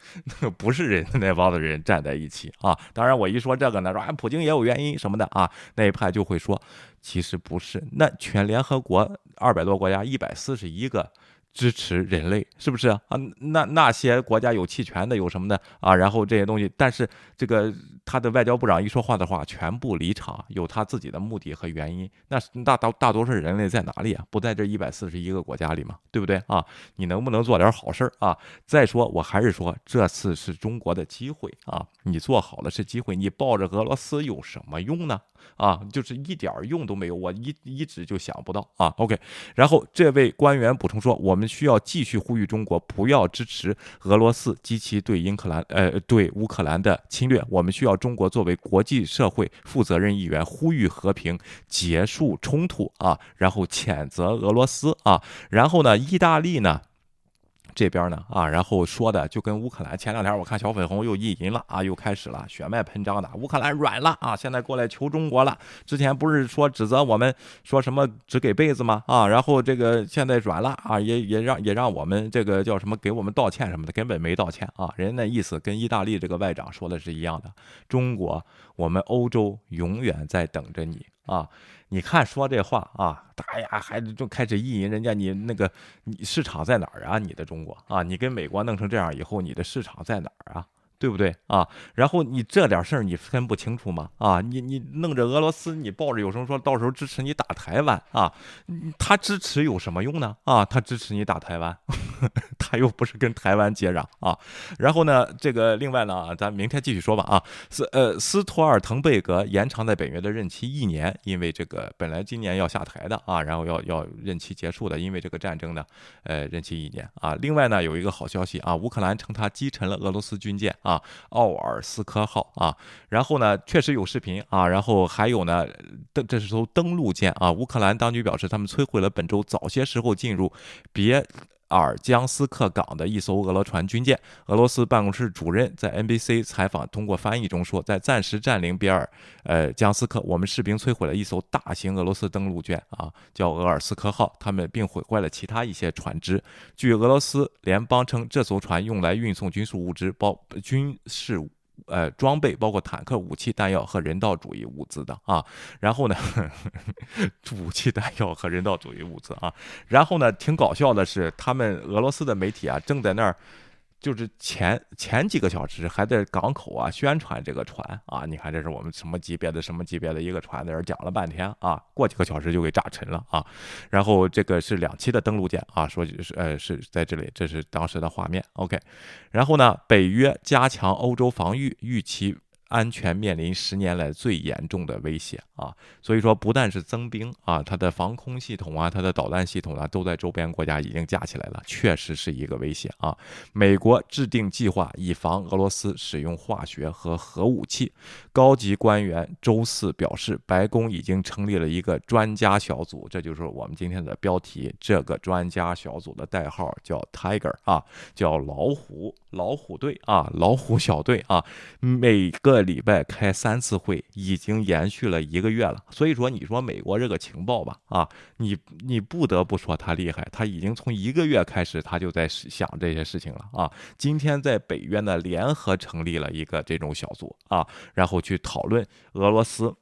不是人的那帮子人站在一起啊！当然，我一说这个呢，说啊，普京也有原因什么的啊，那一派就会说，其实不是，那全联合国二百多国家，一百四十一个。支持人类是不是啊？那那些国家有弃权的，有什么的啊？然后这些东西，但是这个他的外交部长一说话的话，全部离场，有他自己的目的和原因。那大大大多数人类在哪里啊？不在这一百四十一个国家里吗？对不对啊？你能不能做点好事啊？再说，我还是说，这次是中国的机会啊！你做好了是机会，你抱着俄罗斯有什么用呢？啊，就是一点用都没有，我一一直就想不到啊。OK，然后这位官员补充说，我们需要继续呼吁中国不要支持俄罗斯及其对英克兰呃对乌克兰的侵略，我们需要中国作为国际社会负责任一员，呼吁和平，结束冲突啊，然后谴责俄罗斯啊，然后呢，意大利呢？这边呢啊，然后说的就跟乌克兰前两天我看小粉红又意淫了啊，又开始了血脉喷张的，乌克兰软了啊，现在过来求中国了。之前不是说指责我们说什么只给被子吗啊？然后这个现在软了啊，也也让也让我们这个叫什么给我们道歉什么的，根本没道歉啊。人家那意思跟意大利这个外长说的是一样的，中国我们欧洲永远在等着你啊。你看说这话啊，大呀，还就开始意淫人家你那个你市场在哪儿啊？你的中国啊，你跟美国弄成这样以后，你的市场在哪儿啊？对不对啊？然后你这点事儿你分不清楚吗？啊，你你弄着俄罗斯，你抱着有什么说到时候支持你打台湾啊？他支持有什么用呢？啊，他支持你打台湾，他又不是跟台湾接壤啊。然后呢，这个另外呢，咱明天继续说吧啊。斯呃斯托尔滕贝格延长在本月的任期一年，因为这个本来今年要下台的啊，然后要要任期结束的，因为这个战争呢，呃，任期一年啊。另外呢，有一个好消息啊，乌克兰称他击沉了俄罗斯军舰啊。啊，奥尔斯科号啊，然后呢，确实有视频啊，然后还有呢，登这是艘登陆舰啊。乌克兰当局表示，他们摧毁了本周早些时候进入别尔江斯克港的一艘俄罗船军舰。俄罗斯办公室主任在 NBC 采访通过翻译中说，在暂时占领比尔呃江斯克，我们士兵摧毁了一艘大型俄罗斯登陆舰啊，叫俄尔斯克号，他们并毁坏了其他一些船只。据俄罗斯联邦称，这艘船用来运送军事物资，包军事。呃，装备包括坦克、武器、弹药和人道主义物资的啊。然后呢，武器、弹药和人道主义物资啊。然后呢，挺搞笑的是，他们俄罗斯的媒体啊，正在那儿。就是前前几个小时还在港口啊宣传这个船啊，你看这是我们什么级别的什么级别的一个船，在这讲了半天啊，过几个小时就给炸沉了啊。然后这个是两栖的登陆舰啊，说是呃是在这里，这是当时的画面。OK，然后呢，北约加强欧洲防御，预期。安全面临十年来最严重的威胁啊！所以说，不但是增兵啊，它的防空系统啊，它的导弹系统啊，都在周边国家已经架起来了，确实是一个威胁啊！美国制定计划以防俄罗斯使用化学和核武器。高级官员周四表示，白宫已经成立了一个专家小组，这就是我们今天的标题。这个专家小组的代号叫 Tiger 啊，叫老虎老虎队啊，老虎小队啊，每个。礼拜开三次会，已经延续了一个月了。所以说，你说美国这个情报吧，啊，你你不得不说他厉害。他已经从一个月开始，他就在想这些事情了啊。今天在北约呢，联合成立了一个这种小组啊，然后去讨论俄罗斯。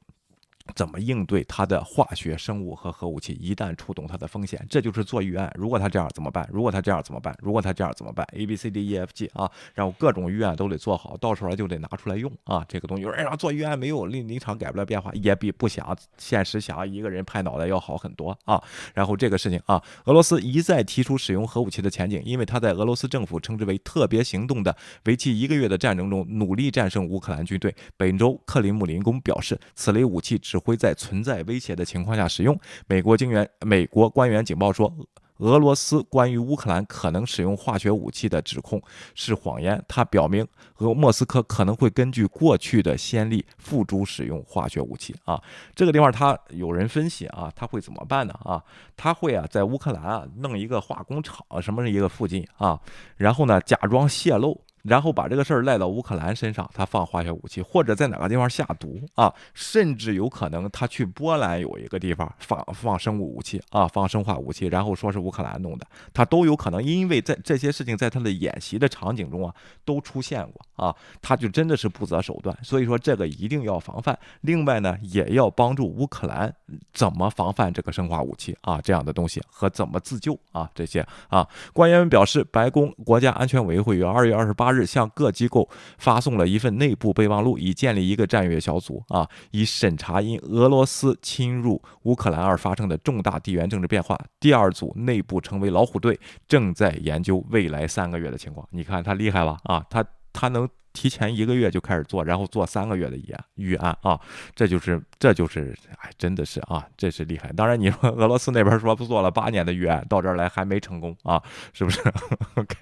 怎么应对它的化学、生物和核武器一旦触动它的风险？这就是做预案。如果他这样怎么办？如果他这样怎么办？如果他这样怎么办？A B C D E F G 啊，然后各种预案都得做好，到时候就得拿出来用啊。这个东西，哎呀，做预案没有临临场改不了变化，也比不想现实想一个人拍脑袋要好很多啊。然后这个事情啊，俄罗斯一再提出使用核武器的前景，因为他在俄罗斯政府称之为特别行动的为期一个月的战争中努力战胜乌克兰军队。本周克林姆林宫表示，此类武器只会在存在威胁的情况下使用。美国警员、美国官员警报说，俄罗斯关于乌克兰可能使用化学武器的指控是谎言。他表明，和莫斯科可能会根据过去的先例付诸使用化学武器。啊，这个地方他有人分析啊，他会怎么办呢？啊，他会啊，在乌克兰啊弄一个化工厂什么一个附近啊，然后呢假装泄露。然后把这个事儿赖到乌克兰身上，他放化学武器，或者在哪个地方下毒啊？甚至有可能他去波兰有一个地方放放生物武器啊，放生化武器，然后说是乌克兰弄的，他都有可能。因为在这些事情在他的演习的场景中啊都出现过啊，他就真的是不择手段。所以说这个一定要防范。另外呢，也要帮助乌克兰怎么防范这个生化武器啊这样的东西和怎么自救啊这些啊。官员们表示，白宫国家安全委员会于二月二十八。日向各机构发送了一份内部备忘录，以建立一个战略小组啊，以审查因俄罗斯侵入乌克兰而发生的重大地缘政治变化。第二组内部成为老虎队，正在研究未来三个月的情况。你看他厉害吧啊，他。他能。提前一个月就开始做，然后做三个月的预案预案啊，这就是这就是哎，真的是啊，这是厉害。当然你说俄罗斯那边说不做了八年的预案，到这儿来还没成功啊，是不是？OK，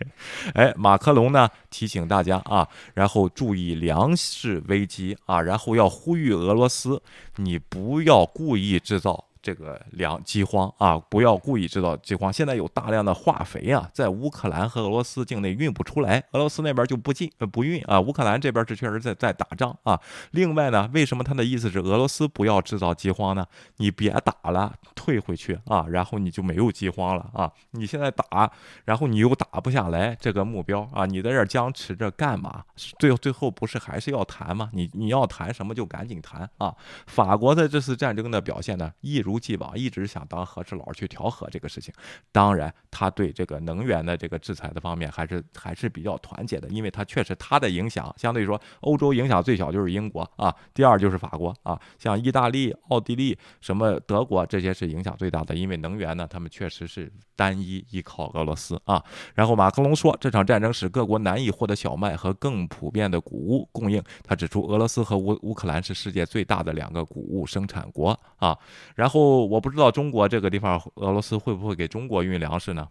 哎，马克龙呢提醒大家啊，然后注意粮食危机啊，然后要呼吁俄罗斯，你不要故意制造。这个粮饥荒啊，不要故意制造饥荒。现在有大量的化肥啊，在乌克兰和俄罗斯境内运不出来，俄罗斯那边就不进不运啊。乌克兰这边是确实在在打仗啊。另外呢，为什么他的意思是俄罗斯不要制造饥荒呢？你别打了，退回去啊，然后你就没有饥荒了啊。你现在打，然后你又打不下来这个目标啊，你在这僵持着干嘛？最最后不是还是要谈吗？你你要谈什么就赶紧谈啊。法国的这次战争的表现呢，一如。既往一直想当和事佬去调和这个事情，当然他对这个能源的这个制裁的方面还是还是比较团结的，因为他确实他的影响相对于说欧洲影响最小就是英国啊，第二就是法国啊，像意大利、奥地利、什么德国这些是影响最大的，因为能源呢他们确实是单一依靠俄罗斯啊。然后马克龙说这场战争使各国难以获得小麦和更普遍的谷物供应，他指出俄罗斯和乌乌克兰是世界最大的两个谷物生产国啊，然后。我不知道中国这个地方，俄罗斯会不会给中国运粮食呢？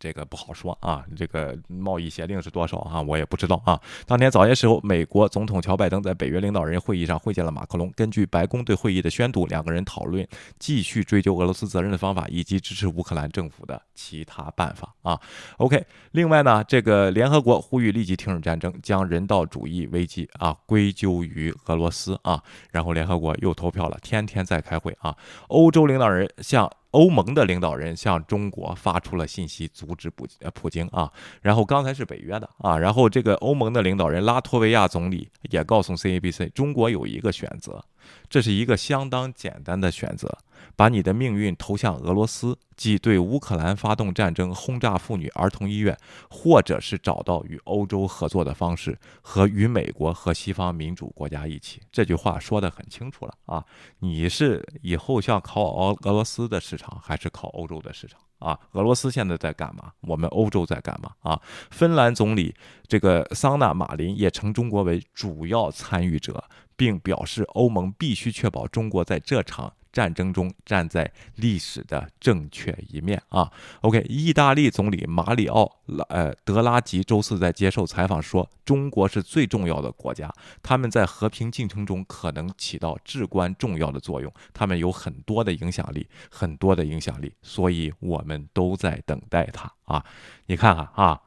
这个不好说啊，这个贸易协定是多少啊？我也不知道啊。当天早些时候，美国总统乔拜登在北约领导人会议上会见了马克龙。根据白宫对会议的宣读，两个人讨论继续追究俄罗斯责任的方法，以及支持乌克兰政府的其他办法啊。OK，另外呢，这个联合国呼吁立即停止战争，将人道主义危机啊归咎于俄罗斯啊。然后联合国又投票了，天天在开会啊。欧洲领导人向。欧盟的领导人向中国发出了信息，阻止普呃普京啊。然后刚才是北约的啊，然后这个欧盟的领导人拉脱维亚总理也告诉 CABC，中国有一个选择。这是一个相当简单的选择：把你的命运投向俄罗斯，即对乌克兰发动战争，轰炸妇女儿童医院，或者是找到与欧洲合作的方式，和与美国和西方民主国家一起。这句话说得很清楚了啊！你是以后想靠俄俄罗斯的市场，还是靠欧洲的市场啊？俄罗斯现在在干嘛？我们欧洲在干嘛啊？芬兰总理这个桑纳马林也称中国为主要参与者。并表示，欧盟必须确保中国在这场战争中站在历史的正确一面啊。OK，意大利总理马里奥拉呃德拉吉周四在接受采访说，中国是最重要的国家，他们在和平进程中可能起到至关重要的作用，他们有很多的影响力，很多的影响力，所以我们都在等待他啊。你看看啊。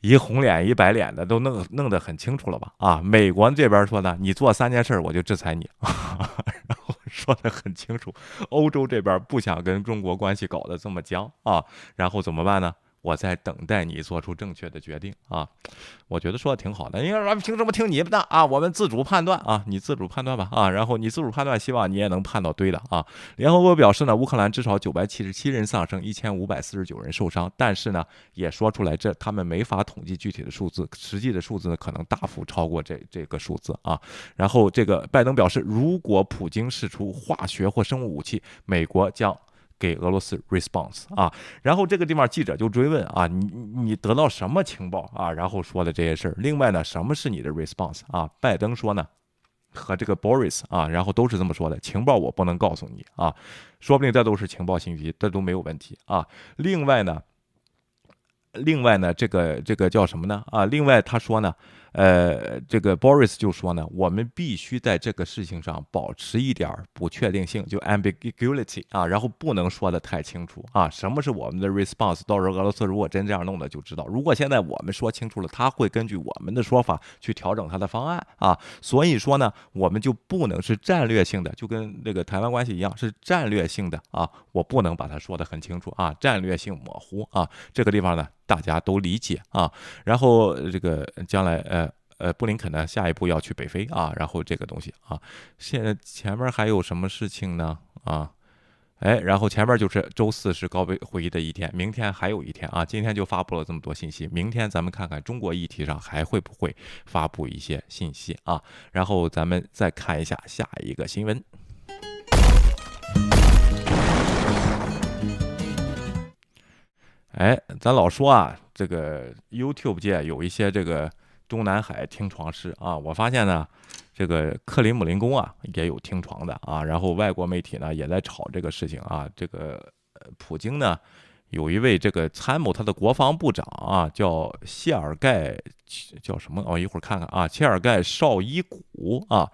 一红脸一白脸的都弄弄得很清楚了吧？啊，美国这边说呢，你做三件事我就制裁你，然后说的很清楚。欧洲这边不想跟中国关系搞得这么僵啊，然后怎么办呢？我在等待你做出正确的决定啊，我觉得说的挺好的。因为说凭什么听你们的啊？我们自主判断啊，你自主判断吧啊。然后你自主判断，希望你也能判到对的啊。联合国表示呢，乌克兰至少九百七十七人丧生，一千五百四十九人受伤。但是呢，也说出来这他们没法统计具体的数字，实际的数字呢可能大幅超过这这个数字啊。然后这个拜登表示，如果普京试出化学或生物武器，美国将。给俄罗斯 response 啊，然后这个地方记者就追问啊，你你得到什么情报啊？然后说的这些事儿。另外呢，什么是你的 response 啊？拜登说呢，和这个 Boris 啊，然后都是这么说的，情报我不能告诉你啊，说不定这都是情报信息，这都没有问题啊。另外呢，另外呢，这个这个叫什么呢？啊，另外他说呢。呃，这个 Boris 就说呢，我们必须在这个事情上保持一点不确定性，就 ambiguity 啊，然后不能说的太清楚啊。什么是我们的 response？到时候俄罗斯如果真这样弄的，就知道。如果现在我们说清楚了，他会根据我们的说法去调整他的方案啊。所以说呢，我们就不能是战略性的，就跟那个台湾关系一样，是战略性的啊。我不能把它说的很清楚啊，战略性模糊啊。这个地方呢。大家都理解啊，然后这个将来呃呃布林肯呢下一步要去北非啊，然后这个东西啊，现在前面还有什么事情呢啊？哎，然后前面就是周四是高位会议的一天，明天还有一天啊，今天就发布了这么多信息，明天咱们看看中国议题上还会不会发布一些信息啊？然后咱们再看一下下一个新闻。哎，咱老说啊，这个 YouTube 界有一些这个中南海听床师啊，我发现呢，这个克里姆林宫啊也有听床的啊，然后外国媒体呢也在炒这个事情啊，这个普京呢有一位这个参谋他的国防部长啊叫谢尔盖叫什么？我一会儿看看啊，谢尔盖绍伊古啊。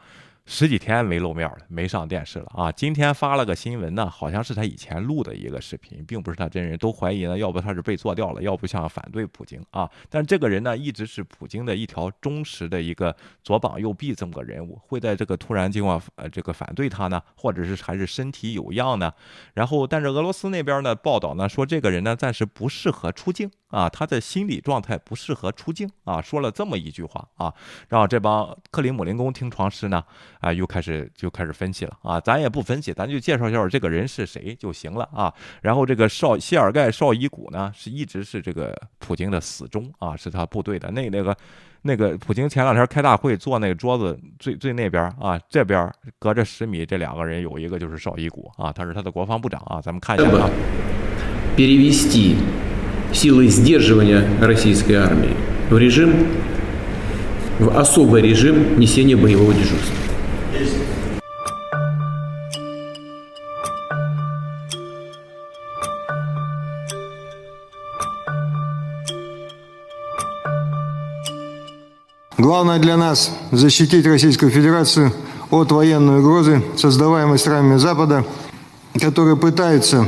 十几天没露面了，没上电视了啊！今天发了个新闻呢，好像是他以前录的一个视频，并不是他真人，都怀疑呢，要不他是被做掉了，要不像反对普京啊。但这个人呢，一直是普京的一条忠实的一个左膀右臂这么个人物，会在这个突然情况呃这个反对他呢，或者是还是身体有恙呢？然后，但是俄罗斯那边呢报道呢说这个人呢暂时不适合出境。啊，他的心理状态不适合出境啊，说了这么一句话啊，让这帮克里姆林宫听床师呢啊又开始就开始分析了啊，咱也不分析，咱就介绍介绍这个人是谁就行了啊。然后这个绍谢尔盖绍伊古呢是一直是这个普京的死忠啊，是他部队的那那个那个普京前两天开大会坐那个桌子最最那边啊，这边隔着十米这两个人有一个就是绍伊古啊，他是他的国防部长啊，咱们看一下啊。Силой сдерживания российской армии в режим, в особый режим несения боевого дежурства. Главное для нас – защитить Российскую Федерацию от военной угрозы, создаваемой странами Запада, которые пытаются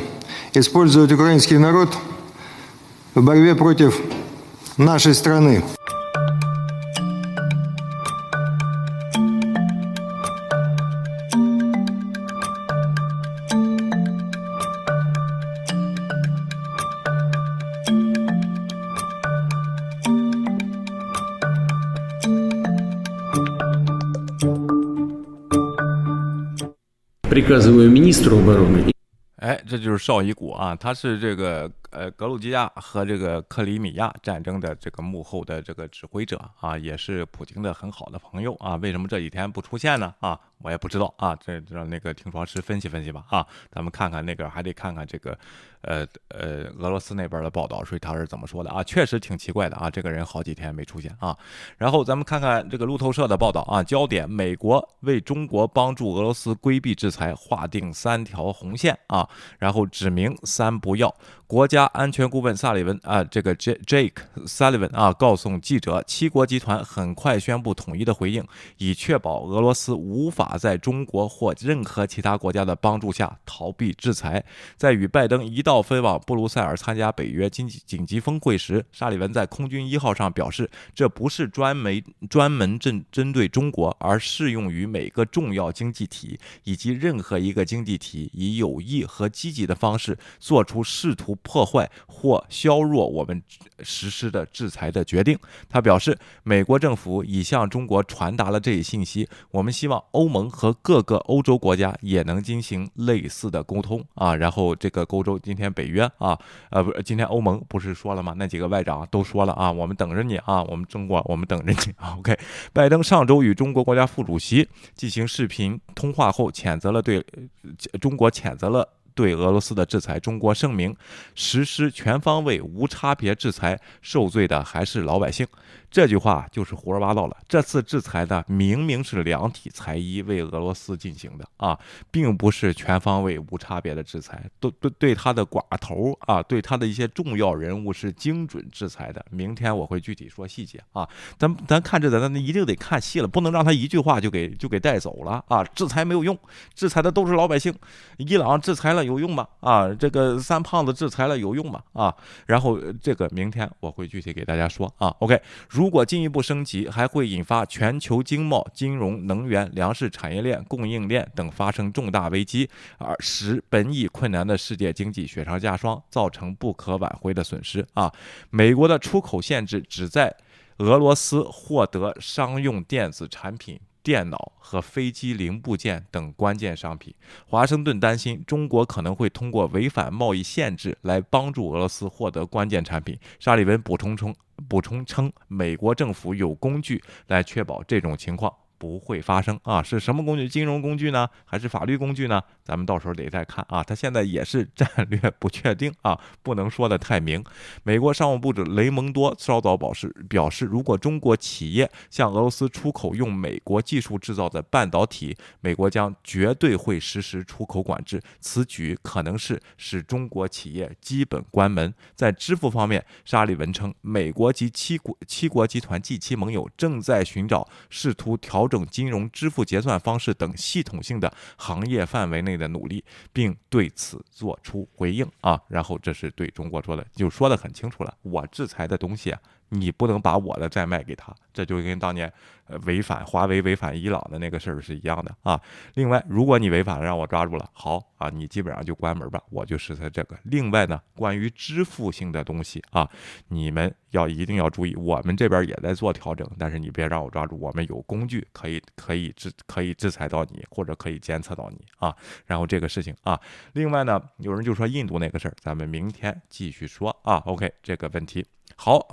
использовать украинский народ – в борьбе против нашей страны. Приказываю министру обороны 哎，这就是绍伊古啊，他是这个 呃格鲁吉亚和这个克里米亚战争的这个幕后的这个指挥者啊，也是普京的很好的朋友啊。为什么这几天不出现呢？啊，我也不知道啊，这让那个听床师分析分析吧啊，咱们看看那个还得看看这个。呃呃，俄罗斯那边的报道，所以他是怎么说的啊？确实挺奇怪的啊，这个人好几天没出现啊。然后咱们看看这个路透社的报道啊，焦点：美国为中国帮助俄罗斯规避制裁划定三条红线啊，然后指明三不要。国家安全顾问萨利文啊，这个 J Jake Sullivan 啊，告诉记者，七国集团很快宣布统一的回应，以确保俄罗斯无法在中国或任何其他国家的帮助下逃避制裁。在与拜登一道飞往布鲁塞尔参加北约经济紧急峰会时，沙利文在空军一号上表示，这不是专门 专门针针对中国，而适用于每个重要经济体以及任何一个经济体以有益和积极的方式做出试图。破坏或削弱我们实施的制裁的决定。他表示，美国政府已向中国传达了这一信息。我们希望欧盟和各个欧洲国家也能进行类似的沟通啊。然后，这个欧洲今天北约啊，呃，不，今天欧盟不是说了吗？那几个外长都说了啊，我们等着你啊，我们中国，我们等着你。OK，拜登上周与中国国家副主席进行视频通话后，谴责了对中国谴责了。对俄罗斯的制裁，中国声明实施全方位无差别制裁，受罪的还是老百姓。这句话就是胡说八道了。这次制裁的明明是量体裁衣为俄罗斯进行的啊，并不是全方位无差别的制裁。对对对，他的寡头啊，对他的一些重要人物是精准制裁的。明天我会具体说细节啊。咱咱看这咱一定得看细了，不能让他一句话就给就给带走了啊。制裁没有用，制裁的都是老百姓。伊朗制裁了有用吗？啊，这个三胖子制裁了有用吗？啊，然后这个明天我会具体给大家说啊。OK。如果进一步升级，还会引发全球经贸、金融、能源、粮食产业链、供应链等发生重大危机，而使本已困难的世界经济雪上加霜，造成不可挽回的损失啊！美国的出口限制旨在俄罗斯获得商用电子产品。电脑和飞机零部件等关键商品，华盛顿担心中国可能会通过违反贸易限制来帮助俄罗斯获得关键产品。沙利文补充称，补充称，美国政府有工具来确保这种情况不会发生啊。是什么工具？金融工具呢？还是法律工具呢？咱们到时候得再看啊。他现在也是战略不确定啊，不能说的太明。美国商务部长雷蒙多稍早表示，表示如果中国企业向俄罗斯出口用美国技术制造的半导体，美国将绝对会实施出口管制。此举可能是使中国企业基本关门。在支付方面，沙利文称，美国及七国七国集团及其盟友正在寻找试图调整金融支付结算方式等系统性的行业范围内的努力，并对此作出回应啊。然后这是对中国说的，就说的很清楚了，我制裁的东西啊。你不能把我的债卖给他，这就跟当年呃违反华为违反伊朗的那个事儿是一样的啊。另外，如果你违反了，让我抓住了，好啊，你基本上就关门吧，我就实施这个。另外呢，关于支付性的东西啊，你们要一定要注意，我们这边也在做调整，但是你别让我抓住，我们有工具可以可以制可以制裁到你，或者可以监测到你啊。然后这个事情啊，另外呢，有人就说印度那个事儿，咱们明天继续说啊。OK，这个问题好。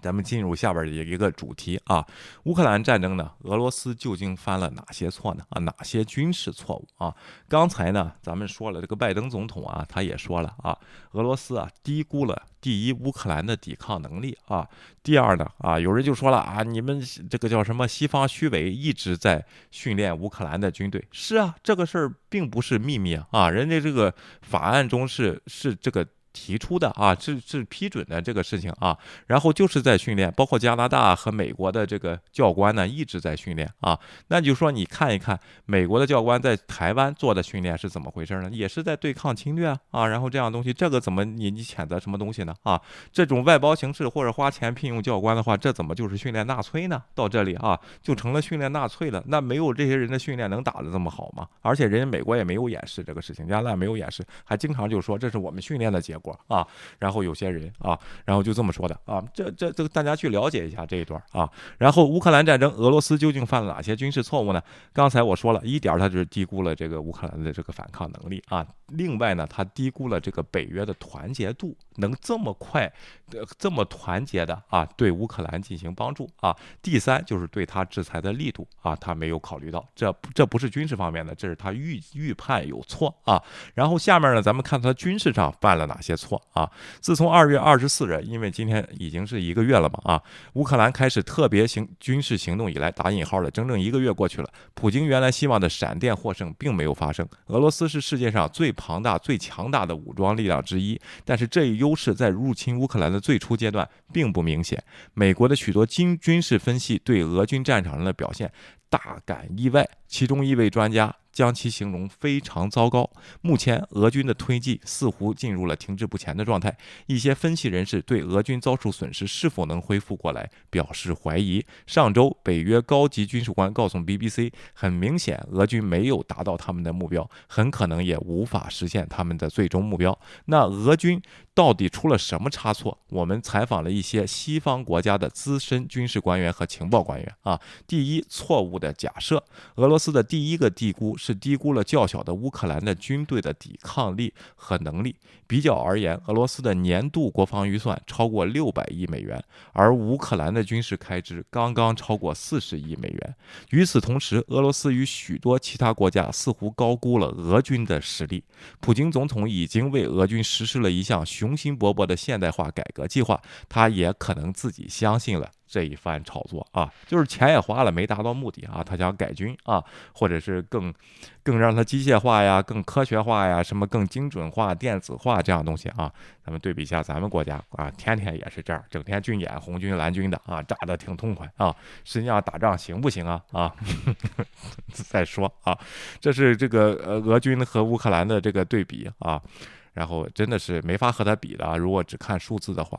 咱们进入下边的一个主题啊，乌克兰战争呢，俄罗斯究竟犯了哪些错呢？啊，哪些军事错误啊？刚才呢，咱们说了，这个拜登总统啊，他也说了啊，俄罗斯啊低估了第一乌克兰的抵抗能力啊，第二呢啊，有人就说了啊，你们这个叫什么西方虚伪，一直在训练乌克兰的军队。是啊，这个事儿并不是秘密啊，人家这个法案中是是这个。提出的啊，是是批准的这个事情啊，然后就是在训练，包括加拿大和美国的这个教官呢，一直在训练啊。那就说你看一看美国的教官在台湾做的训练是怎么回事呢？也是在对抗侵略啊。然后这样东西，这个怎么你你谴责什么东西呢？啊，这种外包形式或者花钱聘用教官的话，这怎么就是训练纳粹呢？到这里啊，就成了训练纳粹了。那没有这些人的训练能打得这么好吗？而且人家美国也没有掩饰这个事情，加拿大没有掩饰，还经常就说这是我们训练的结果。啊，然后有些人啊，然后就这么说的啊，这这这个大家去了解一下这一段啊。然后乌克兰战争，俄罗斯究竟犯了哪些军事错误呢？刚才我说了一点，他就是低估了这个乌克兰的这个反抗能力啊。另外呢，他低估了这个北约的团结度，能这么快的这么团结的啊，对乌克兰进行帮助啊。第三就是对他制裁的力度啊，他没有考虑到，这这不是军事方面的，这是他预预判有错啊。然后下面呢，咱们看他军事上犯了哪些错啊？自从二月二十四日，因为今天已经是一个月了嘛啊，乌克兰开始特别行军事行动以来，打引号的整整一个月过去了，普京原来希望的闪电获胜并没有发生。俄罗斯是世界上最庞大、最强大的武装力量之一，但是这一优势在入侵乌克兰的最初阶段并不明显。美国的许多军军事分析对俄军战场上的表现大感意外，其中一位专家。将其形容非常糟糕。目前，俄军的推进似乎进入了停滞不前的状态。一些分析人士对俄军遭受损失是否能恢复过来表示怀疑。上周，北约高级军事官告诉 BBC，很明显，俄军没有达到他们的目标，很可能也无法实现他们的最终目标。那俄军到底出了什么差错？我们采访了一些西方国家的资深军事官员和情报官员啊。第一，错误的假设，俄罗斯的第一个低估。是低估了较小的乌克兰的军队的抵抗力和能力。比较而言，俄罗斯的年度国防预算超过六百亿美元，而乌克兰的军事开支刚刚超过四十亿美元。与此同时，俄罗斯与许多其他国家似乎高估了俄军的实力。普京总统已经为俄军实施了一项雄心勃勃的现代化改革计划，他也可能自己相信了。这一番炒作啊，就是钱也花了，没达到目的啊。他想改军啊，或者是更更让它机械化呀，更科学化呀，什么更精准化、电子化这样东西啊。咱们对比一下咱们国家啊，天天也是这样，整天军演红军蓝军的啊，炸的挺痛快啊。实际上打仗行不行啊？啊，再说啊，这是这个呃俄军和乌克兰的这个对比啊，然后真的是没法和他比的啊。如果只看数字的话。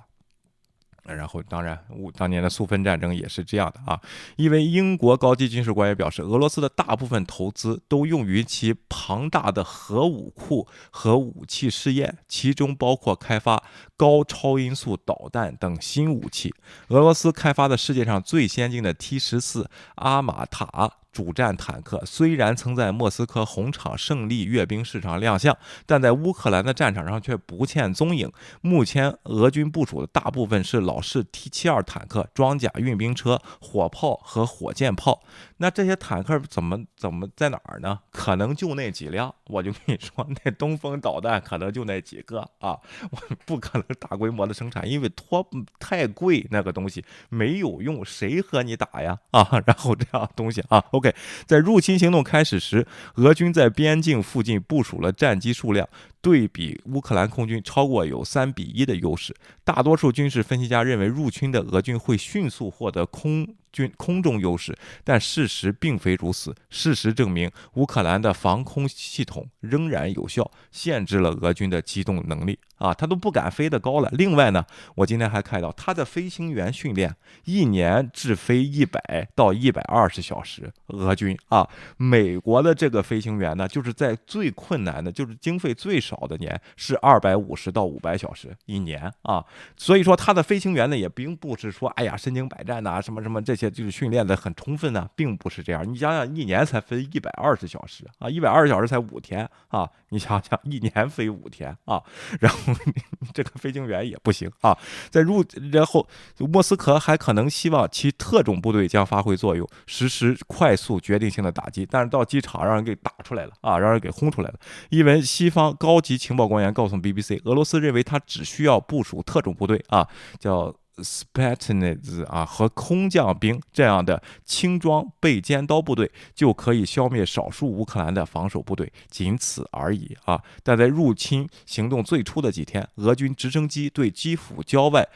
然后，当然，当年的苏芬战争也是这样的啊。一位英国高级军事官员表示，俄罗斯的大部分投资都用于其庞大的核武库和武器试验，其中包括开发高超音速导弹等新武器。俄罗斯开发的世界上最先进的 T 十四阿玛塔。主战坦克虽然曾在莫斯科红场胜利阅兵式上亮相，但在乌克兰的战场上却不见踪影。目前，俄军部署的大部分是老式 T72 坦克、装甲运兵车、火炮和火箭炮。那这些坦克怎么怎么在哪儿呢？可能就那几辆。我就跟你说，那东风导弹可能就那几个啊，我不可能大规模的生产，因为拖太贵，那个东西没有用，谁和你打呀？啊，然后这样东西啊，OK，在入侵行动开始时，俄军在边境附近部署了战机数量。对比乌克兰空军超过有三比一的优势，大多数军事分析家认为入侵的俄军会迅速获得空军空中优势，但事实并非如此。事实证明，乌克兰的防空系统仍然有效，限制了俄军的机动能力。啊，他都不敢飞得高了。另外呢，我今天还看到他的飞行员训练一年只飞一百到一百二十小时。俄军啊，美国的这个飞行员呢，就是在最困难的，就是经费最。少的年是二百五十到五百小时一年啊，所以说他的飞行员呢也并不是说哎呀身经百战呐，什么什么这些就是训练的很充分呢，并不是这样。你想想，一年才飞一百二十小时啊，一百二十小时才五天啊，你想想一年飞五天啊，然后 这个飞行员也不行啊，在入然后莫斯科还可能希望其特种部队将发挥作用，实施快速决定性的打击，但是到机场让人给打出来了啊，让人给轰出来了，因为西方高。级情报官员告诉 BBC，俄罗斯认为他只需要部署特种部队啊，叫 s p a t n e s 啊和空降兵这样的轻装背尖刀部队，就可以消灭少数乌克兰的防守部队，仅此而已啊！但在入侵行动最初的几天，俄军直升机对基辅郊外。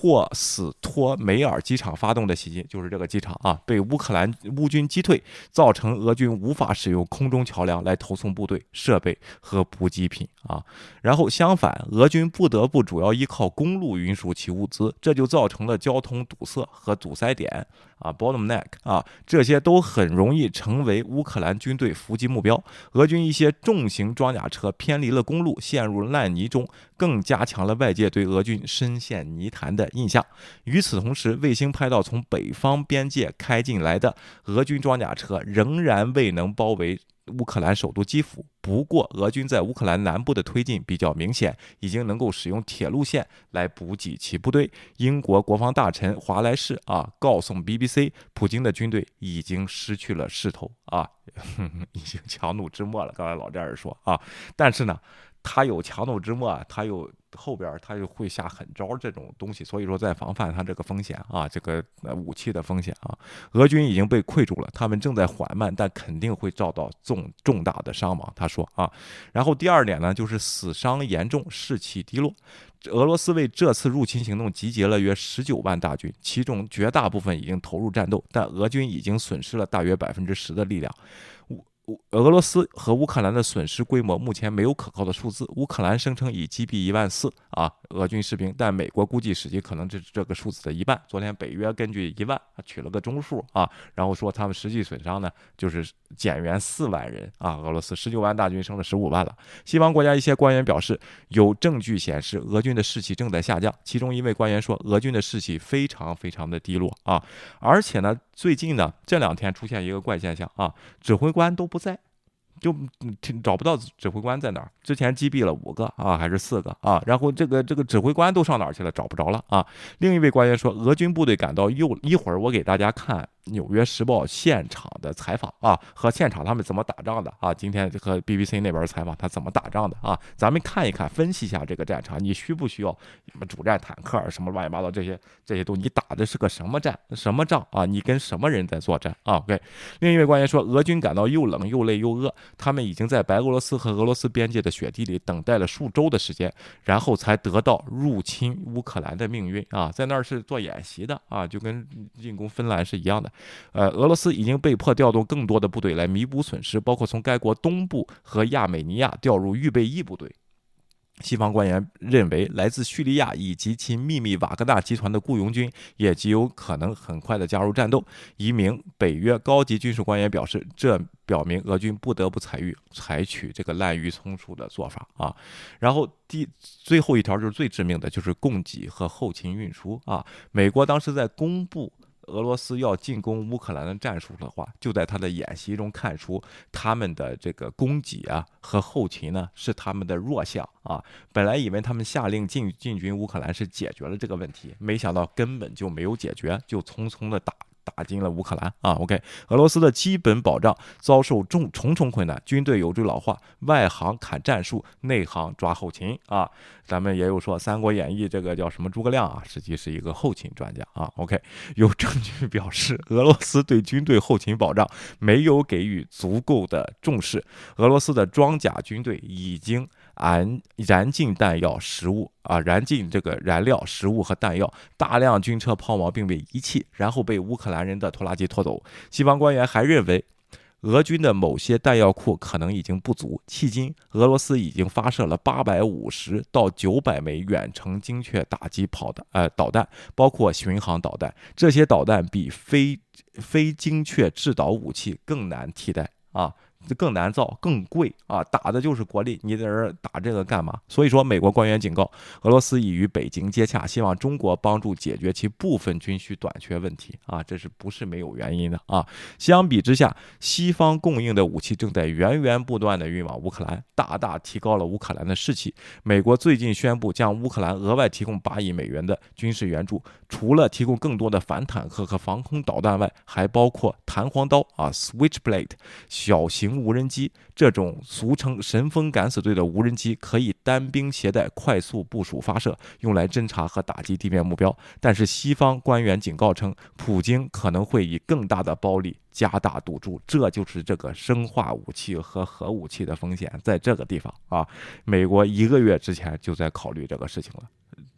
霍斯托梅尔机场发动的袭击，就是这个机场啊，被乌克兰乌军击退，造成俄军无法使用空中桥梁来投送部队设备和补给品啊。然后相反，俄军不得不主要依靠公路运输其物资，这就造成了交通堵塞和阻塞点。啊，bottleneck 啊，这些都很容易成为乌克兰军队伏击目标。俄军一些重型装甲车偏离了公路，陷入烂泥中，更加强了外界对俄军深陷泥潭的印象。与此同时，卫星拍到从北方边界开进来的俄军装甲车仍然未能包围。乌克兰首都基辅。不过，俄军在乌克兰南部的推进比较明显，已经能够使用铁路线来补给其部队。英国国防大臣华莱士啊告诉 BBC，普京的军队已经失去了势头啊，已经强弩之末了。刚才老战士说啊，但是呢，他有强弩之末，他有。后边他就会下狠招这种东西，所以说在防范他这个风险啊，这个武器的风险啊，俄军已经被困住了，他们正在缓慢，但肯定会遭到重重大的伤亡。他说啊，然后第二点呢，就是死伤严重，士气低落。俄罗斯为这次入侵行动集结了约十九万大军，其中绝大部分已经投入战斗，但俄军已经损失了大约百分之十的力量。俄罗斯和乌克兰的损失规模目前没有可靠的数字。乌克兰声称已击毙一万四啊俄军士兵，但美国估计实际可能是这个数字的一半。昨天北约根据一万取了个中数啊，然后说他们实际损伤呢就是减员四万人啊。俄罗斯十九万大军升了十五万了。西方国家一些官员表示，有证据显示俄军的士气正在下降。其中一位官员说，俄军的士气非常非常的低落啊，而且呢，最近呢这两天出现一个怪现象啊，指挥官都不在。就找不到指挥官在哪儿？之前击毙了五个啊，还是四个啊？然后这个这个指挥官都上哪儿去了？找不着了啊！另一位官员说，俄军部队赶到又一会儿，我给大家看。《纽约时报》现场的采访啊，和现场他们怎么打仗的啊？今天和 BBC 那边采访他怎么打仗的啊？咱们看一看，分析一下这个战场，你需不需要什么主战坦克什么乱七八糟这些这些东西？你打的是个什么战？什么仗啊？你跟什么人在作战啊？OK。另一位官员说，俄军感到又冷又累又饿，他们已经在白俄罗斯和俄罗斯边界的雪地里等待了数周的时间，然后才得到入侵乌克兰的命运啊！在那儿是做演习的啊，就跟进攻芬兰是一样的。呃，俄罗斯已经被迫调动更多的部队来弥补损失，包括从该国东部和亚美尼亚调入预备役部队。西方官员认为，来自叙利亚以及其秘密瓦格纳集团的雇佣军也极有可能很快的加入战斗。一名北约高级军事官员表示，这表明俄军不得不采取采取这个滥竽充数的做法啊。然后第最后一条就是最致命的，就是供给和后勤运输啊。美国当时在公布。俄罗斯要进攻乌克兰的战术的话，就在他的演习中看出他们的这个供给啊和后勤呢是他们的弱项啊。本来以为他们下令进进军乌克兰是解决了这个问题，没想到根本就没有解决，就匆匆的打打进了乌克兰啊。OK，俄罗斯的基本保障遭受重重重困难，军队有句老话，外行砍战术，内行抓后勤啊。咱们也有说《三国演义》这个叫什么诸葛亮啊，实际是一个后勤专家啊。OK，有证据表示俄罗斯对军队后勤保障没有给予足够的重视，俄罗斯的装甲军队已经。燃燃尽弹药、食物啊，燃尽这个燃料、食物和弹药，大量军车抛锚并被遗弃，然后被乌克兰人的拖拉机拖走。西方官员还认为，俄军的某些弹药库可能已经不足。迄今，俄罗斯已经发射了八百五十到九百枚远程精确打击炮的呃导弹，包括巡航导弹。这些导弹比非非精确制导武器更难替代啊。这更难造，更贵啊！打的就是国力，你在这打这个干嘛？所以说，美国官员警告，俄罗斯已与北京接洽，希望中国帮助解决其部分军需短缺问题啊！这是不是没有原因的啊？相比之下，西方供应的武器正在源源不断的运往乌克兰，大大提高了乌克兰的士气。美国最近宣布将乌克兰额外提供八亿美元的军事援助，除了提供更多的反坦克和防空导弹外，还包括弹簧刀啊，Switchblade，小型。无人机这种俗称“神风敢死队”的无人机，可以单兵携带，快速部署发射，用来侦察和打击地面目标。但是西方官员警告称，普京可能会以更大的暴力加大赌注。这就是这个生化武器和核武器的风险，在这个地方啊，美国一个月之前就在考虑这个事情了。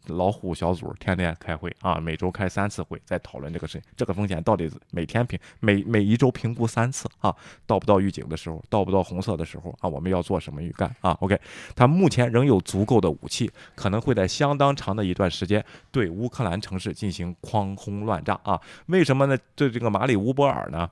老虎小组天天开会啊，每周开三次会，在讨论这个事情。这个风险到底每天评每每一周评估三次啊？到不到预警的时候，到不到红色的时候啊？我们要做什么预干啊？OK，他目前仍有足够的武器，可能会在相当长的一段时间对乌克兰城市进行狂轰乱炸啊？为什么呢？对这个马里乌波尔呢，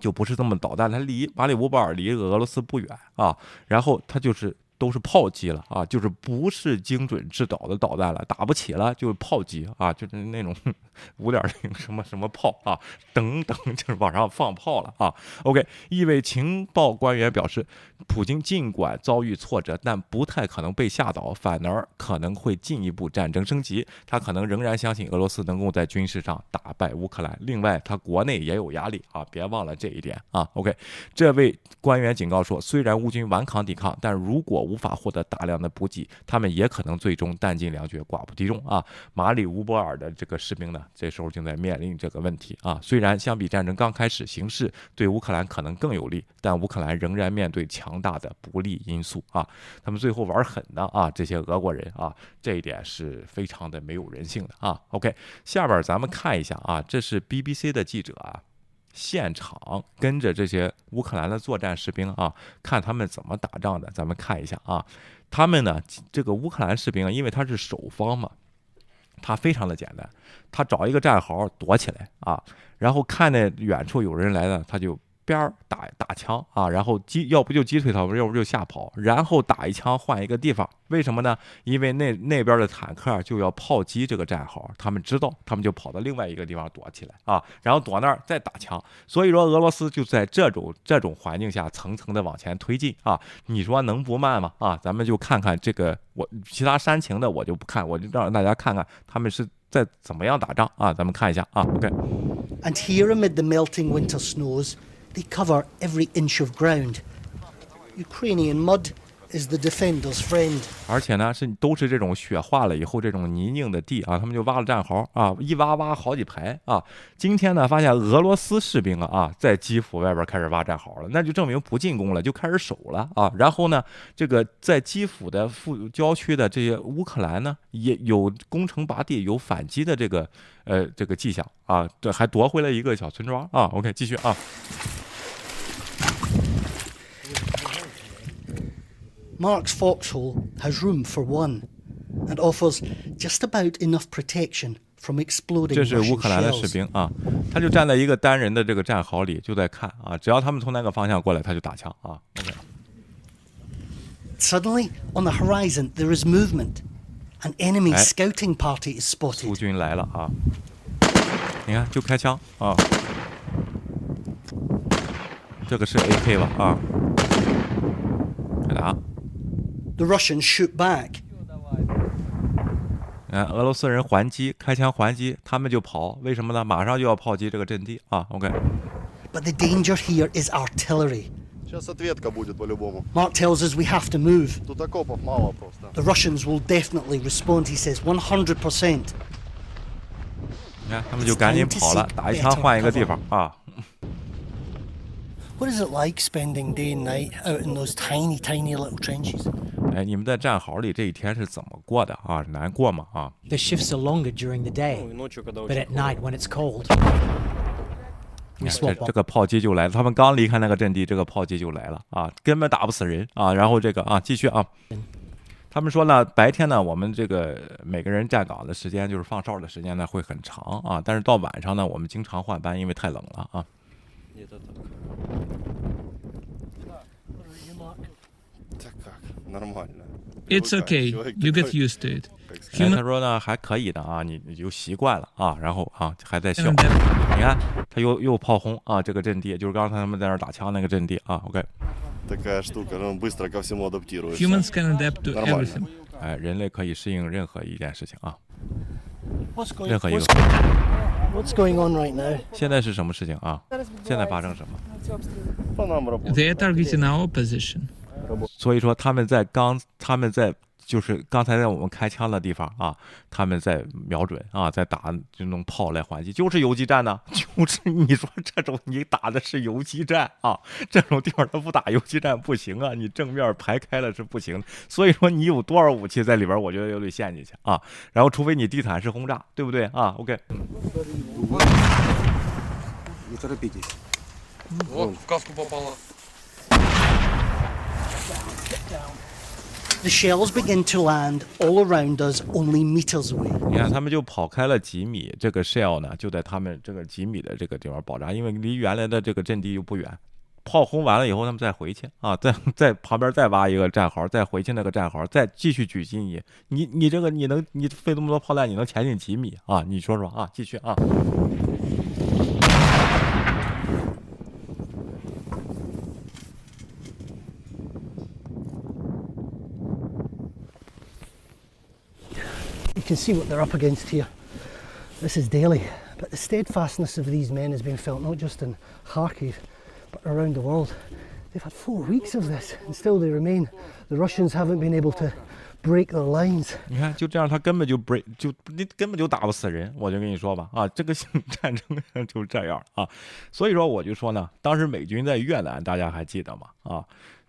就不是这么导弹，它离马里乌波尔离俄罗斯不远啊，然后它就是。都是炮击了啊，就是不是精准制导的导弹了，打不起了，就是炮击啊，就是那种 五点零什么什么炮啊，等等，就是往上放炮了啊。OK，一位情报官员表示，普京尽管遭遇挫折，但不太可能被吓倒，反而可能会进一步战争升级。他可能仍然相信俄罗斯能够在军事上打败乌克兰。另外，他国内也有压力啊，别忘了这一点啊。OK，这位官员警告说，虽然乌军顽抗抵抗，但如果无法获得大量的补给，他们也可能最终弹尽粮绝、寡不敌众啊！马里乌波尔的这个士兵呢，这时候正在面临这个问题啊。虽然相比战争刚开始，形势对乌克兰可能更有利，但乌克兰仍然面对强大的不利因素啊。他们最后玩狠的啊，这些俄国人啊，这一点是非常的没有人性的啊。OK，下边咱们看一下啊，这是 BBC 的记者啊。现场跟着这些乌克兰的作战士兵啊，看他们怎么打仗的。咱们看一下啊，他们呢，这个乌克兰士兵，因为他是守方嘛，他非常的简单，他找一个战壕躲起来啊，然后看见远处有人来了，他就。边儿打打枪啊，然后击要不就击退他，要不就吓跑，然后打一枪换一个地方。为什么呢？因为那那边的坦克就要炮击这个战壕，他们知道，他们就跑到另外一个地方躲起来啊，然后躲那儿再打枪。所以说，俄罗斯就在这种这种环境下层层的往前推进啊。你说能不慢吗？啊，咱们就看看这个，我其他煽情的我就不看，我就让大家看看他们是在怎么样打仗啊。咱们看一下啊，OK。And here amid the melting winter snows. They cover every inch of ground. Ukrainian mud is the defender's friend. 而且呢，是都是这种雪化了以后这种泥泞的地啊，他们就挖了战壕啊，一挖挖好几排啊。今天呢，发现俄罗斯士兵啊啊，在基辅外边开始挖战壕了，那就证明不进攻了，就开始守了啊。然后呢，这个在基辅的附郊区的这些乌克兰呢，也有攻城拔地、有反击的这个呃这个迹象啊，这还夺回了一个小村庄啊。OK，继续啊。Mark's foxhole has room for one and offers just about enough protection from exploding 这是乌克兰的士兵啊，他就站在一个单人的这个战壕里，就在看啊，只要他们从那个方向过来，他就打枪啊。OK。Suddenly, on the horizon, there is movement. An enemy scouting party is spotted. 苏军来了啊！你看，就开枪啊！这个是 AK 吧？啊，开打 ！The Russians shoot back. 嗯，俄罗斯人还击，开枪还击，他们就跑，为什么呢？马上就要炮击这个阵地啊。OK。 But the danger here is artillery. Сейчас ответка будет по-любому. Mark tells us we have to move. Тут окопов мало просто. The Russians will definitely respond, he says, 100%. 你看，他们就赶紧跑了，打一枪换一个地方啊。 What is it like spending day and night out in those tiny, tiny little trenches? 哎，你们在战壕里这一天是怎么过的啊？难过吗？啊？The shifts are longer during the day, but at night when it's cold. 这这个炮击就来了，他们刚离开那个阵地，这个炮击就来了啊，根本打不死人啊。然后这个啊，继续啊，他们说呢，白天呢，我们这个每个人站岗的时间就是放哨的时间呢会很长啊，但是到晚上呢，我们经常换班，因为太冷了啊。Так как? Нормально. It's Привыкаешь, okay. человек You get такой, used to it. как 哎， Human 他说呢还可以的啊，你你就习惯了啊，然后啊还在笑。 can adapt. 你看他又又炮轰啊，这个阵地就是刚才他们在那儿打枪那个阵地啊。OK， такая штука, ну быстро ко всему адаптируешься. Humans can adapt to Нормально. everything. 哎，人类可以适应任何一件事情啊， What's going, 任何一个。现在是什么事情啊？现在发生什么？The Eritrean opposition。所以说他们在刚，他们在。就是刚才在我们开枪的地方啊，他们在瞄准啊，在打就弄炮来还击，就是游击战呢，就是你说这种你打的是游击战啊，这种地方他不打游击战不行啊，你正面排开了是不行的。所以说你有多少武器在里边，我觉得有得陷进去啊，然后除非你地毯式轰炸，对不对啊？OK，The shells begin to land all around us, only meters away. 你看，他们就跑开了几米，这个 shell 呢就在他们这个几米的这个地方爆炸，因为离原来的这个阵地又不远。炮轰完了以后，他们再回去啊，在在旁边再挖一个战壕，再回去那个战壕，再继续狙击你。你你这个你能你费这么多炮弹，你能前进几米啊？你说说啊，继续啊。can see what they're up against here. This is daily, but the steadfastness of these men has been felt not just in Kharkiv, but around the world. They've had four weeks of this, and still they remain. The Russians haven't been able to break their lines. 你看，就这样，他根本就 break 就你根本就打不死人，我就跟你说吧，啊，这个战争就这样啊，所以说我就说呢，当时美军在越南，大家还记得吗？啊，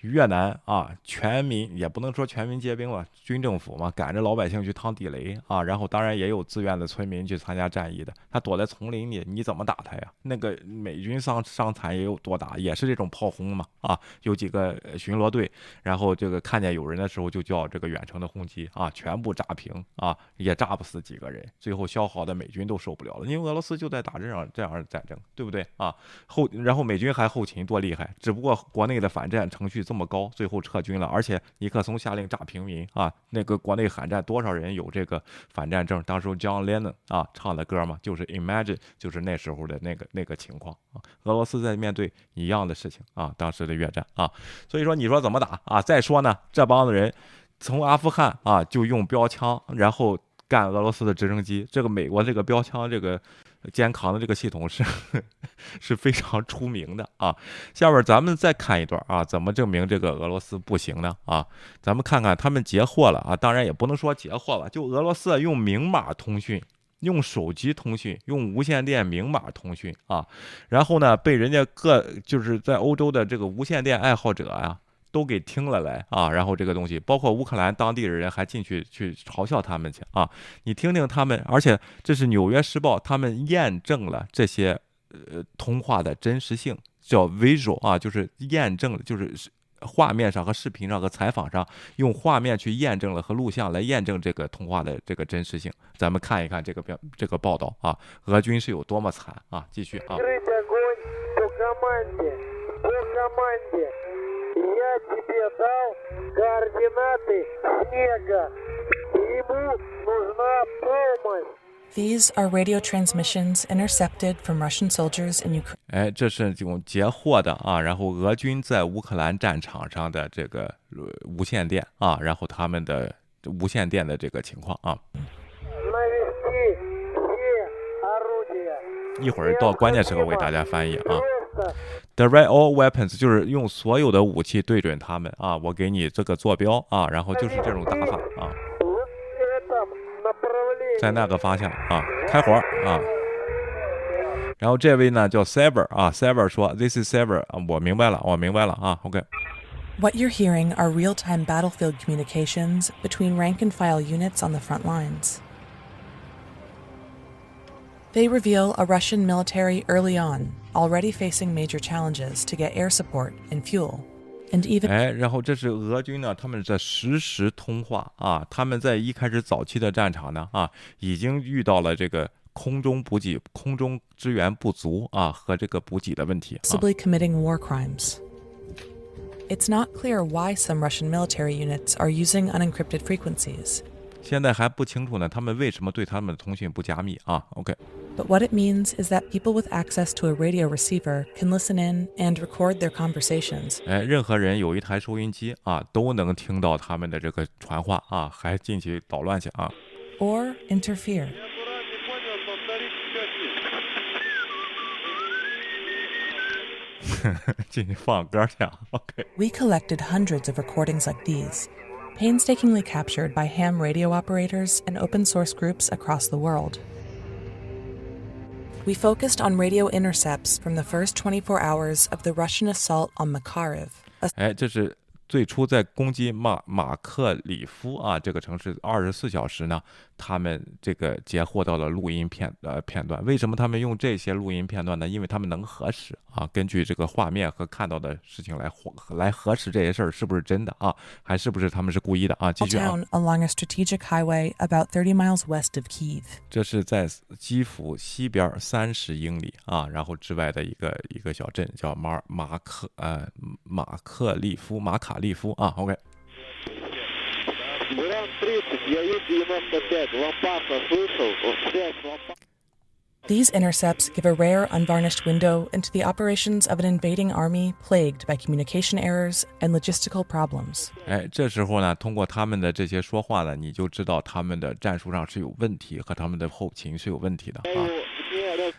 越南啊，全民也不能说全民皆兵吧，军政府嘛，赶着老百姓去趟地雷啊，然后当然也有自愿的村民去参加战役的，他躲在丛林里，你怎么打他呀？那个美军伤伤残也有多打，也是这种炮轰嘛，啊，有几个巡逻队，然后这个看见有人的时候就叫这个远程的轰击啊，全部炸平啊，也炸不死几个人，最后消耗的美军都受不了了，因为俄罗斯就在打这样这样的战争，对不对啊？后然后美军还后勤多厉害，只不过国内的反战程序这么么高，最后撤军了，而且尼克松下令炸平民啊，那个国内反战多少人有这个反战证？当时 John Lennon 啊唱的歌嘛，就是 Imagine，就是那时候的那个那个情况啊，俄罗斯在面对一样的事情啊，当时的越战啊，所以说你说怎么打啊？再说呢，这帮子人从阿富汗啊就用标枪，然后干俄罗斯的直升机，这个美国这个标枪这个。肩扛的这个系统是 是非常出名的啊。下面咱们再看一段啊，怎么证明这个俄罗斯不行呢？啊，咱们看看他们截获了啊，当然也不能说截获吧，就俄罗斯用明码通讯。用手机通讯，用无线电明码通讯啊，然后呢，被人家各就是在欧洲的这个无线电爱好者啊，都给听了来啊，然后这个东西，包括乌克兰当地的人还进去去嘲笑他们去啊，你听听他们，而且这是《纽约时报》他们验证了这些呃通话的真实性，叫 visual 啊，就是验证，就是画面上和视频上和采访上用画面去验证了和录像来验证这个通话的这个真实性。咱们看一看这个标这个报道啊，俄军是有多么惨啊！继续啊。Открыть огонь по команде. По команде. Я тебе дал координаты снега. Ему нужна помощь. These are radio transmissions intercepted from Russian soldiers in Ukraine. 哎，这是这种截获的啊，然后俄军在乌克兰战场上的这个呃无线电啊，然后他们的无线电的这个情况啊。 一会儿到关键时候我给大家翻译啊。 Direct all weapons 就是用所有的武器对准他们啊，我给你这个坐标啊，然后就是这种打法啊，在那个方向啊，开火啊。然后这位呢叫 Sever 啊，Sever 说 This is Sever 啊，我明白了，我明白了啊，OK。What you're hearing are real time battlefield communications between rank and file units on the front lines. They reveal a Russian military early on already facing major challenges to get air support and fuel, and even 哎，然后这是俄军呢，他们在实时通话啊，他们在一开始早期的战场呢啊，已经遇到了这个空中补给、空中支援不足啊和这个补给的问题啊。 possibly committing war crimes. It's not clear why some Russian military units are using unencrypted frequencies, 现在还不清楚呢，他们为什么对他们的通讯不加密啊？OK， but what it means is that people with access to a radio receiver can listen in and record their conversations. 哎，任何人有一台收音机啊，都能听到他们的这个传话啊，还进去捣乱去啊。 or interfere. OK，进去放歌去啊。OK， We collected hundreds of recordings like these, painstakingly captured by ham radio operators and open source groups across the world. We focused on radio intercepts from the first 24 hours of the Russian assault on Makariv, a 哎，这是 最初在攻击马马克里夫啊这个城市二十四小时呢，他们这个截获到了录音片呃片段。为什么他们用这些录音片段呢？因为他们能核实啊，根据这个画面和看到的事情来核来核实这些事儿是不是真的啊，还是不是他们是故意的啊？继续 along a strategic highway about thirty miles west of Kiev. 这是在基辅西边三十英里啊，然后之外的一个一个小镇叫马马克呃马克利夫马卡 These intercepts give a rare, unvarnished window into the operations of an invading army plagued by communication errors and logistical problems. 哎，这时候呢，通过他们的这些说话呢，你就知道他们的战术上是有问题和他们的后勤是有问题的啊。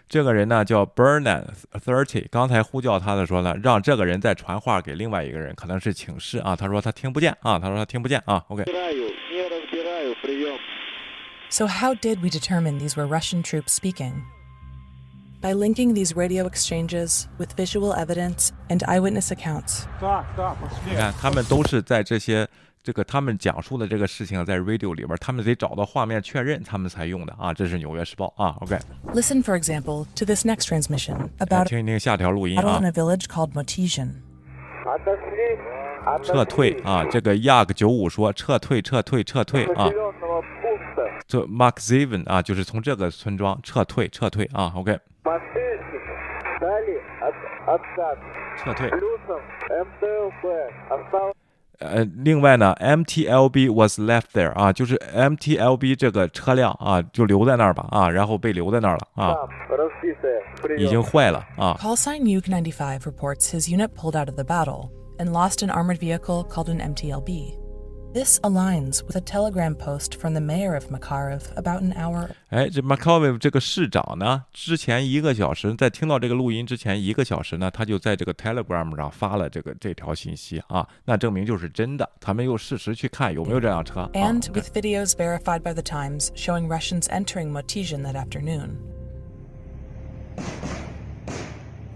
这个人呢叫 Bernard Thirty，刚才呼叫他的时候呢，让这个人再传话给另外一个人，可能是请示啊。他说他听不见啊，他说他听不见啊。OK。So how did we determine these were Russian troops speaking? by linking these radio exchanges with visual evidence and eyewitness accounts. 你看，他们都是在这些这个他们讲述的这个事情在 radio 里边，他们得找到画面确认，他们才用的啊。这是《纽约时报》啊。OK，listen、for example to this next transmission about 听一听下条录音啊。a village called Motesian。撤退啊！这个 Yak 九五说撤退，撤退，撤退啊！这 Mark Zeven 啊，就是从这个村庄撤退，撤退啊。OK。撤退。呃，另外呢，MTLB was left there 啊，就是 MTLB 这个车辆啊，就留在那儿吧啊，然后被留在那儿了啊，已经坏了啊。Call sign Mug 95 reports his unit pulled out of the battle and lost an armored vehicle called an MTLB. This aligns with a telegram post from the mayor of Makarov about an hour 哎，这 m c c a v 这个市长呢，之前一个小时，在听到这个录音之前一个小时呢，他就在这个 Telegram 上发了这个这条信息啊，那证明就是真的。他们又事实去看有没有这辆车啊。 and with videos verified by the Times showing Russians entering Motizhin that afternoon.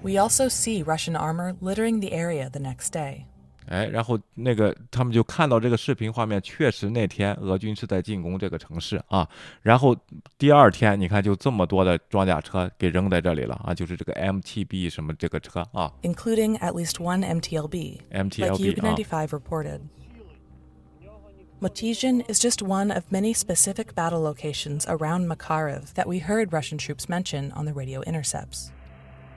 We also see Russian armor littering the area the next day. 哎，然后那个他们就看到这个视频画面，确实那天俄军是在进攻这个城市啊。然后第二天，你看就这么多的装甲车给扔在这里了啊，就是这个 MTB 什么这个车啊 including at least one MTLB, like MTLB 啊。Yug-95 reported. Motizhin is just one of many specific battle locations around Makarov that we heard Russian troops mention on the radio intercepts.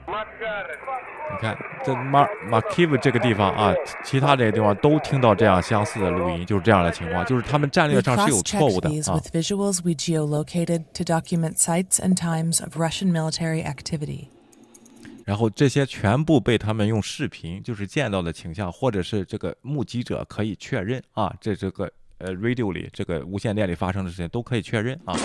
你看这马马 Kiv 这个地方啊，其他这些地方都听到这样相似的录音，就是这样的情况，就是他们战略上是有错误的啊。with visuals we geolocated to document sites and times of Russian military activity. 然后这些全部被他们用视频，就是见到的倾向，或者是这个目击者可以确认啊，这这个呃 radio 里这个无线电里发生的事情都可以确认啊。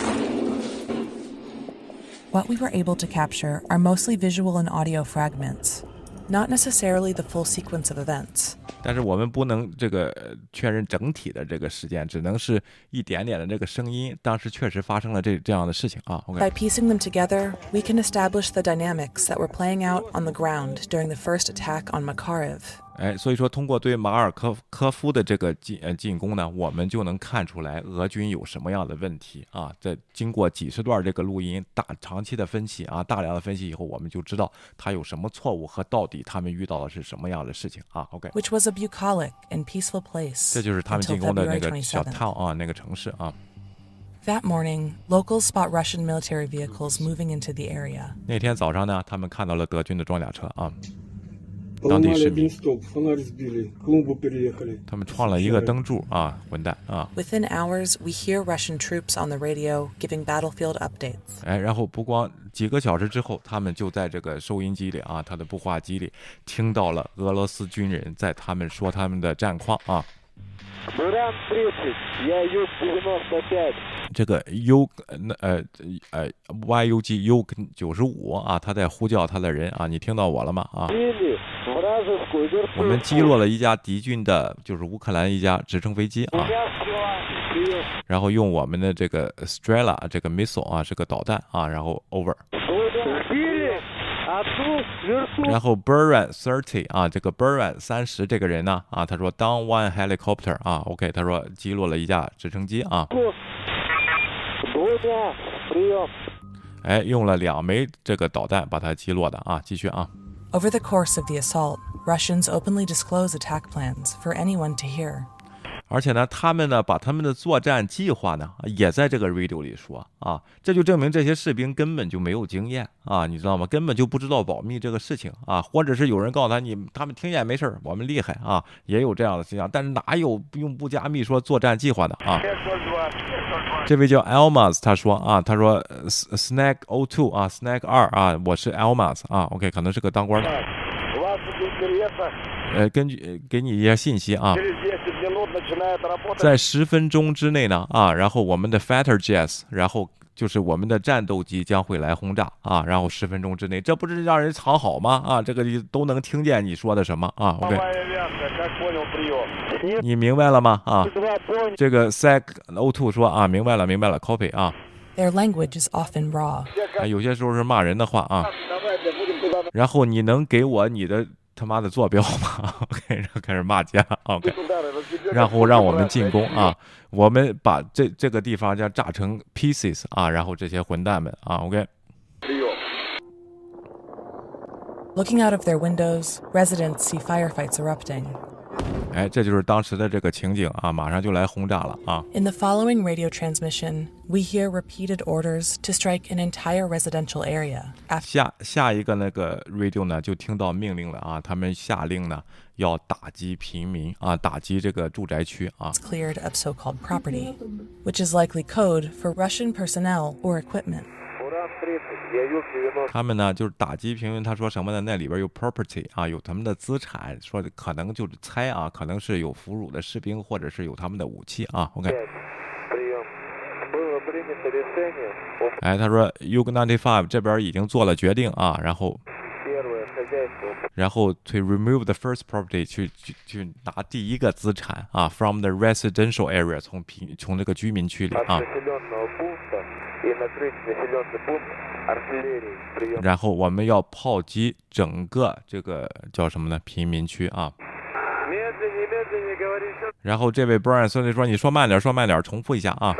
What we were able to capture are mostly visual and audio fragments, not necessarily the full sequence of events. 但是我们不能这个呃确认整体的这个事件，只能是一点点的这个声音。当时确实发生了这这样的事情啊。 By OK， piecing them together, we can establish the dynamics that were playing out on the ground during the first attack on Makariv. 哎，所以说通过对马尔科科夫的这个进呃进攻呢，我们就能看出来俄军有什么样的问题啊。在经过几十段这个录音、大长期的分析啊、大量的分析以后，我们就知道他有什么错误和到底他们遇到的是什么样的事情啊。OK，which was a bucolic and peaceful place 这就是他们进攻的那个小 27th. town 啊，那个城市啊。That morning, locals spot Russian military vehicles moving into the area. 那天早上呢，他们看到了德军的装甲车啊，当地市民。他们创了一个灯柱啊混蛋啊。Within hours we hear russian troops on the radio giving battlefield updates. 哎然后不光几个小时之后他们就在这个收音机里啊他的步话机里听到了俄罗斯军人在他们说他们的战况啊。这个 u 那呃呃 yugu 九十五啊他在呼叫他的人啊你听到我了吗？啊。我们击落了一架敌军的，就是乌克兰一架直升飞机啊，然后用我们的这个 strella 这个 missile 啊，这个导弹啊，然后 over。然后 Buran thirty 啊，这个 Buran 三十这个人呢啊，他说 down one helicopter 啊，OK，他说击落了一架直升机啊。哎，用了两枚这个导弹把它击落的啊，继续啊。Over the course of the assault, Russians openly disclose attack plans for anyone to hear. 而且呢，他们呢把他们的作战计划呢也在这个 radio 里说啊，这就证明这些士兵根本就没有经验啊，你知道吗？根本就不知道保密这个事情啊，或者是有人告诉他你他们听见没事儿，我们厉害啊，也有这样的现象，但是哪有用不加密说作战计划的啊？这位叫 Elmas，他说啊，他说 Snack O Two 啊，Snack 二啊，我是 Elmas 啊，OK，可能是个当官的。呃，根据给你一些信息啊，在十分钟之内呢啊，然后我们的 Fighter Jazz，然后就是我们的战斗机将会来轰炸啊，然后十分钟之内，这不是让人藏好吗？啊，这个都能听见你说的什么啊？OK，你明白了吗？啊，这个 Sec O Two 说啊，明白了，明白了，copy 啊。Their language is often raw，、啊、有些时候是骂人的话啊。然后你能给我你的他妈的坐标吗？OK，然后开始骂街，OK，然后让我们进攻啊，我们把这这个地方叫炸成 pieces 啊，然后这些混蛋们啊，OK。Looking out of their windows, residents see firefights erupting. 哎，这就是当时的这个情景啊！马上就来轰炸了啊！ In the following radio transmission, we hear repeated orders to strike an entire residential area. After 下下一个那个 radio 呢，就听到命令了啊！他们下令呢，要打击平民啊，打击这个住宅区啊！ cleared of so called property, which is likely code for Russian personnel or equipment. 他们呢就是打击平民，他说什么呢？那里边有 property 啊，有他们的资产，说可能就是猜啊，可能是有俘虏的士兵，或者是有他们的武器啊。OK。哎，他说 U95 这边已经做了决定啊，然后，然后 to remove the first property 去去去拿第一个资产啊，from the residential area 从平从这个居民区里啊。然后我们要炮击整个这个叫什么呢？贫民区啊。然后这位 Brian 孙子说：“你说慢点，说慢点，重复一下啊。”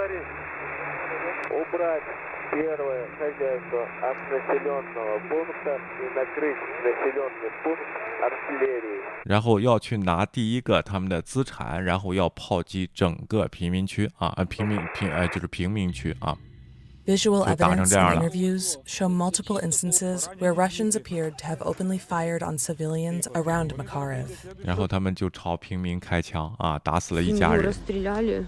然后要去拿第一个他们的资产，然后要炮击整个贫民区啊，贫民贫哎、就是贫民区啊。Visual 就打成 evidence 这样 and 了。 interviews show multiple instances where Russians appeared to have openly fired on civilians around Makariv. 然后他们就朝平民开枪啊，打死了一家 Семью 人。 расстреляли.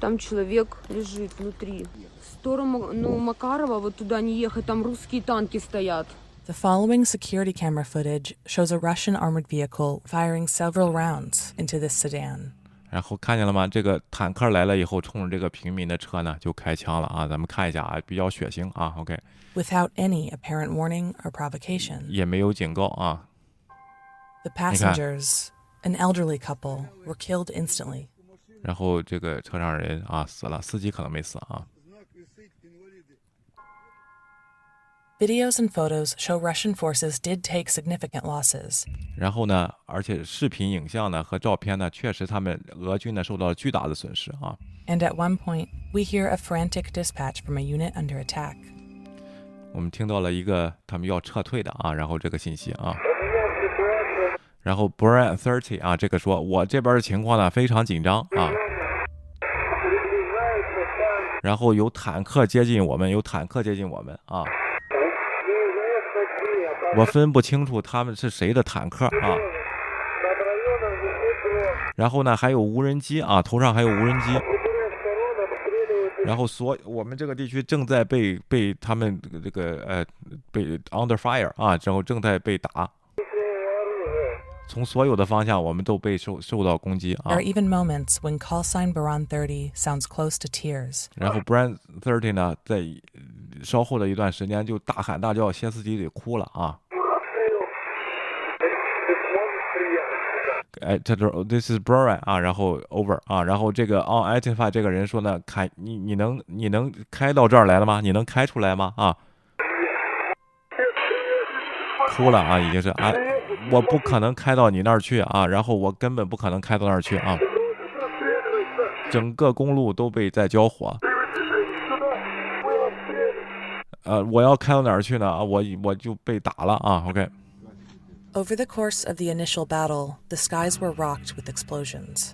Там человек лежит внутри. В сторону ну, Макарова вот туда не ехать, там русские танки стоят. The following security camera footage shows a Russian armored vehicle firing several rounds into this sedan. 然后看见了吗？这个坦克来了以后，冲着这个平民的车呢就开枪了啊！咱们看一下啊，比较血腥啊。OK，Without any apparent warning or provocation, 也没有警告啊。the passengers, an elderly couple, were killed instantly. 然后这个车上人啊死了，司机可能没死啊。Videos and photos show Russian forces did take significant losses. 然后呢，而且视频、影像呢和照片呢，确实他们俄军呢受到了巨大的损失啊。And at one point, we hear a frantic dispatch from a unit under attack. 我们听到了一个他们要撤退的啊，然后这个信息啊。然后 Brian Thirty 啊，这个说我这边的情况呢非常紧张啊。然后有坦克接近我们，有坦克接近我们啊。我分不清楚他们是谁的坦克啊。然后呢，还有无人机啊，头上还有无人机。然后所我们这个地区正在被被他们这个呃被 under fire 啊，然后正在被打。从所有的方向，我们都被受受到攻击啊 There are。even moments when call sign Baran 30 sounds close to tears. 然后 Brand Thirty 呢，在呃稍后的一段时间就大喊大叫，歇斯底里哭了啊。哎，这就是 This is Brian 啊，然后 Over 啊，然后这个 Unidentified 这个人说呢，开你你能你能开到这儿来了吗？你能开出来吗？啊，哭了啊，已经是啊，我不可能开到你那儿去啊，然后我根本不可能开到那儿去啊，整个公路都被在交火。呃，我要开到哪儿去呢？啊，我我就被打了啊。OK，Over the course of the initial battle, the skies were rocked with explosions.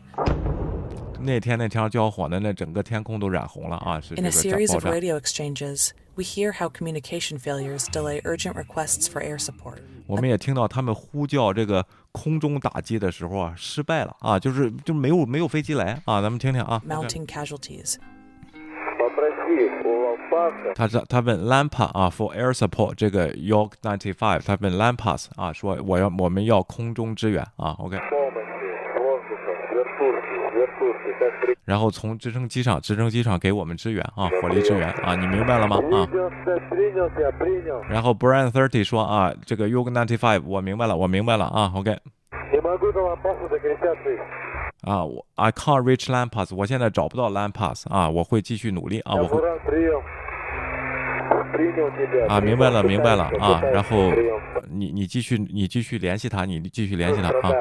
那天那天交火呢，那整个天空都染红了啊，是这 In a series of。radio exchanges, we hear how communication failures delay urgent requests for air support. 我们也听到他们呼叫这个空中打击的时候啊，失败了啊，就是就没有没有飞机来啊，咱们听听啊。Mounting casualties. 他是他问 Lampa 啊，for air support 这个 York ninety five，他问 Lampas 啊，说我要我们要空中支援啊，OK。然后从直升机上，直升机上给我们支援啊，火力支援啊，你明白了吗？啊。然后 Brian Thirty 说啊，这个 York ninety five 我明白了，我明白了啊，OK。啊，我 I can't reach Lampas，我现在找不到 Lampas 啊，我会继续努力啊，我会啊，明白了，明白了啊，然后你你继续你继续联系他，你继续联系他啊，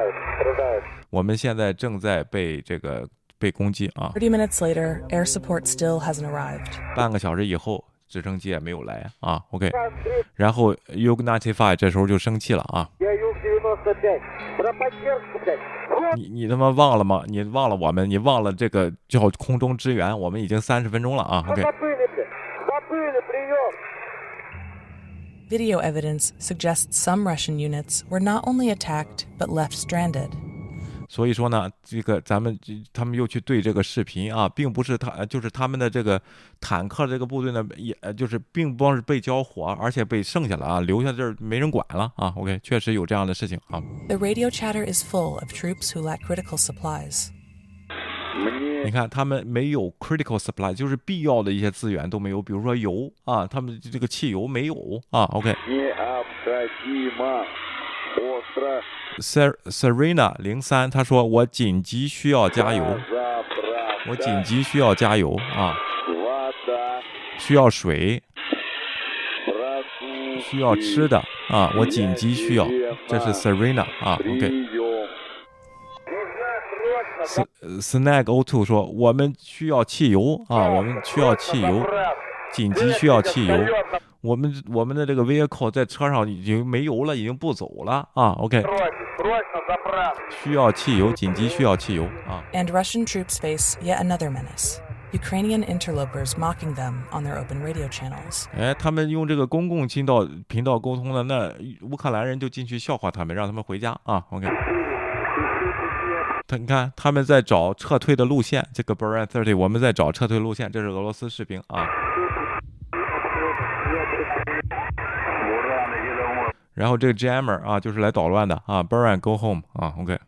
我们现在正在被这个被攻击啊，30 minutes later, air support still hasn't arrived. 半个小时以后直升机也没有来啊，OK，然后 Yug ninety five 这时候就生气了啊，你你他妈忘了吗？你忘了我们？你忘了这个叫空中支援？我们已经三十分钟了啊，OK。Video evidence suggests some Russian units were not only attacked but left stranded. 所以说呢，这个咱们他们又去对这个视频啊，并不是他，呃就是他们的这个坦克这个部队呢，也呃就是并不光是被交火，而且被剩下了啊，留下这儿没人管了啊。OK，确实有这样的事情啊。 The radio chatter is full of troops who lack critical supplies. 你看，他们没有 critical supply，就是必要的一些资源都没有，比如说油啊，他们这个汽油没有啊。OK。Ser Serena 零三，他说我紧急需要加油，我紧急需要加油啊，需要水，需要吃的啊，我紧急需要，这是 Serena 啊，OK。S Snag O Two 说我们需要汽油啊，我们需要汽油，紧急需要汽油。我们我们的这个 vehicle 在车上已经没油了，已经不走了啊。OK，需要汽油，紧急需要汽油啊。And Russian troops face yet another menace Ukrainian interlopers mocking them on their open radio channels. 哎，他们用这个公共频道频道沟通的，那乌克兰人就进去笑话他们，让他们回家啊。OK，他他你看他们在找撤退的路线，这个 Brian Thirty 我们在找撤退路线，这是俄罗斯士兵啊。然后这个 Jammer 啊，就是来捣乱的啊。，burn go home 啊，OK。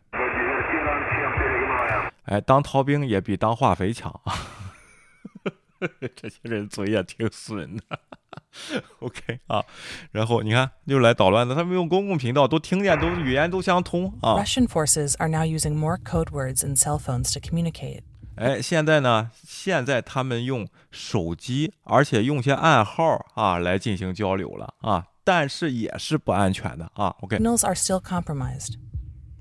哎，当逃兵也比当化肥强啊。这些人嘴也挺损的。OK 啊，然后你看又来捣乱的，他们用公共频道都听见，都语言都相通啊。Russian forces are now using more code words and cell phones to communicate. 哎，现在呢，现在他们用手机，而且用些暗号啊来进行交流了啊，但是也是不安全的啊。OK，Signals are still compromised.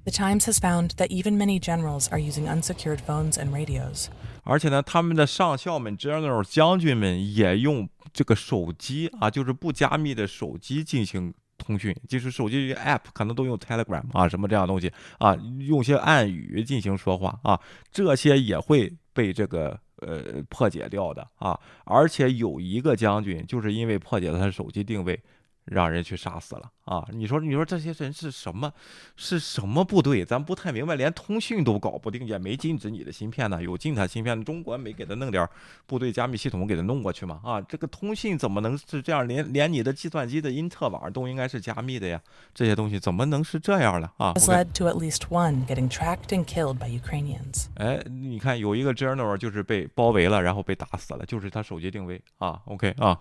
The Times has found that even many generals are using unsecured phones and radios. 而且呢，他们的上校们、general 将军们也用这个手机啊，就是不加密的手机进行通讯，就是手机 app 可能都用 Telegram 啊，什么这样东西啊，用些暗语进行说话啊，这些也会被这个呃破解掉的啊。而且有一个将军就是因为破解了他的手机定位。让人去杀死了啊！你说，你说这些人是什么？是什么部队？咱不太明白，连通讯都搞不定，也没禁止你的芯片呢。有禁他芯片，中国没给他弄点部队加密系统给他弄过去吗？啊，这个通信怎么能是这样？连连你的计算机的因特网都应该是加密的呀？这些东西怎么能是这样的啊 led to at least one getting tracked and killed by Ukrainians. 哎，你看有一个 journal 就是被包围了，然后被打死了，就是他手机定位啊。OK 啊。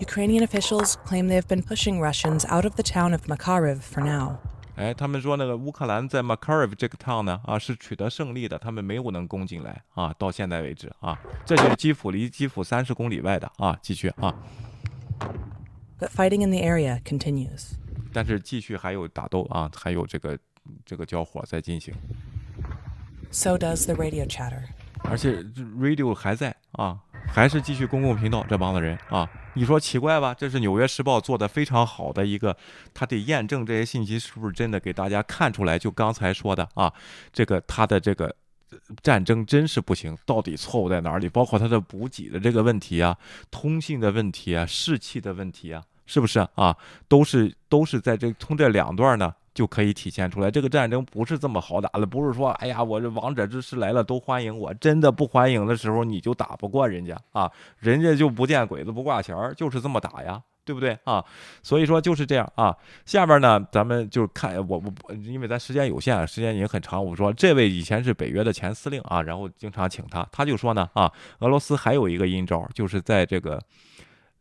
Ukrainian officials claim they have been pushing Russians out of the town of Makariv for now. 哎，他们说那个乌克兰在 Makariv 这个 town 呢，啊是取得胜利的，他们没有能攻进来啊，到现在为止啊，这就是基辅离基辅三十公里外的啊，继续啊， But fighting in the area continues. 但是继续还有打斗啊，还有这个这个交火在进行， So does the radio chatter. 而且这 radio 还在啊， 还是继续公共频道这帮子人啊，你说奇怪吧？这是《纽约时报》做的非常好的一个，他得验证这些信息是不是真的，给大家看出来。就刚才说的啊，这个他的这个。战争真是不行，到底错误在哪里？包括他的补给的这个问题啊，通信的问题啊，士气的问题啊，是不是啊？都是都是在这从这两段呢就可以体现出来。这个战争不是这么好打的，不是说哎呀，我这王者之师来了都欢迎我，真的不欢迎的时候你就打不过人家啊，人家就不见鬼子不挂钱儿，就是这么打呀。对不对啊？所以说就是这样啊。下边呢，咱们就看我我因为咱时间有限，时间已经很长。我说这位以前是北约的前司令啊，然后经常请他，他就说呢啊，俄罗斯还有一个阴招，就是在这个。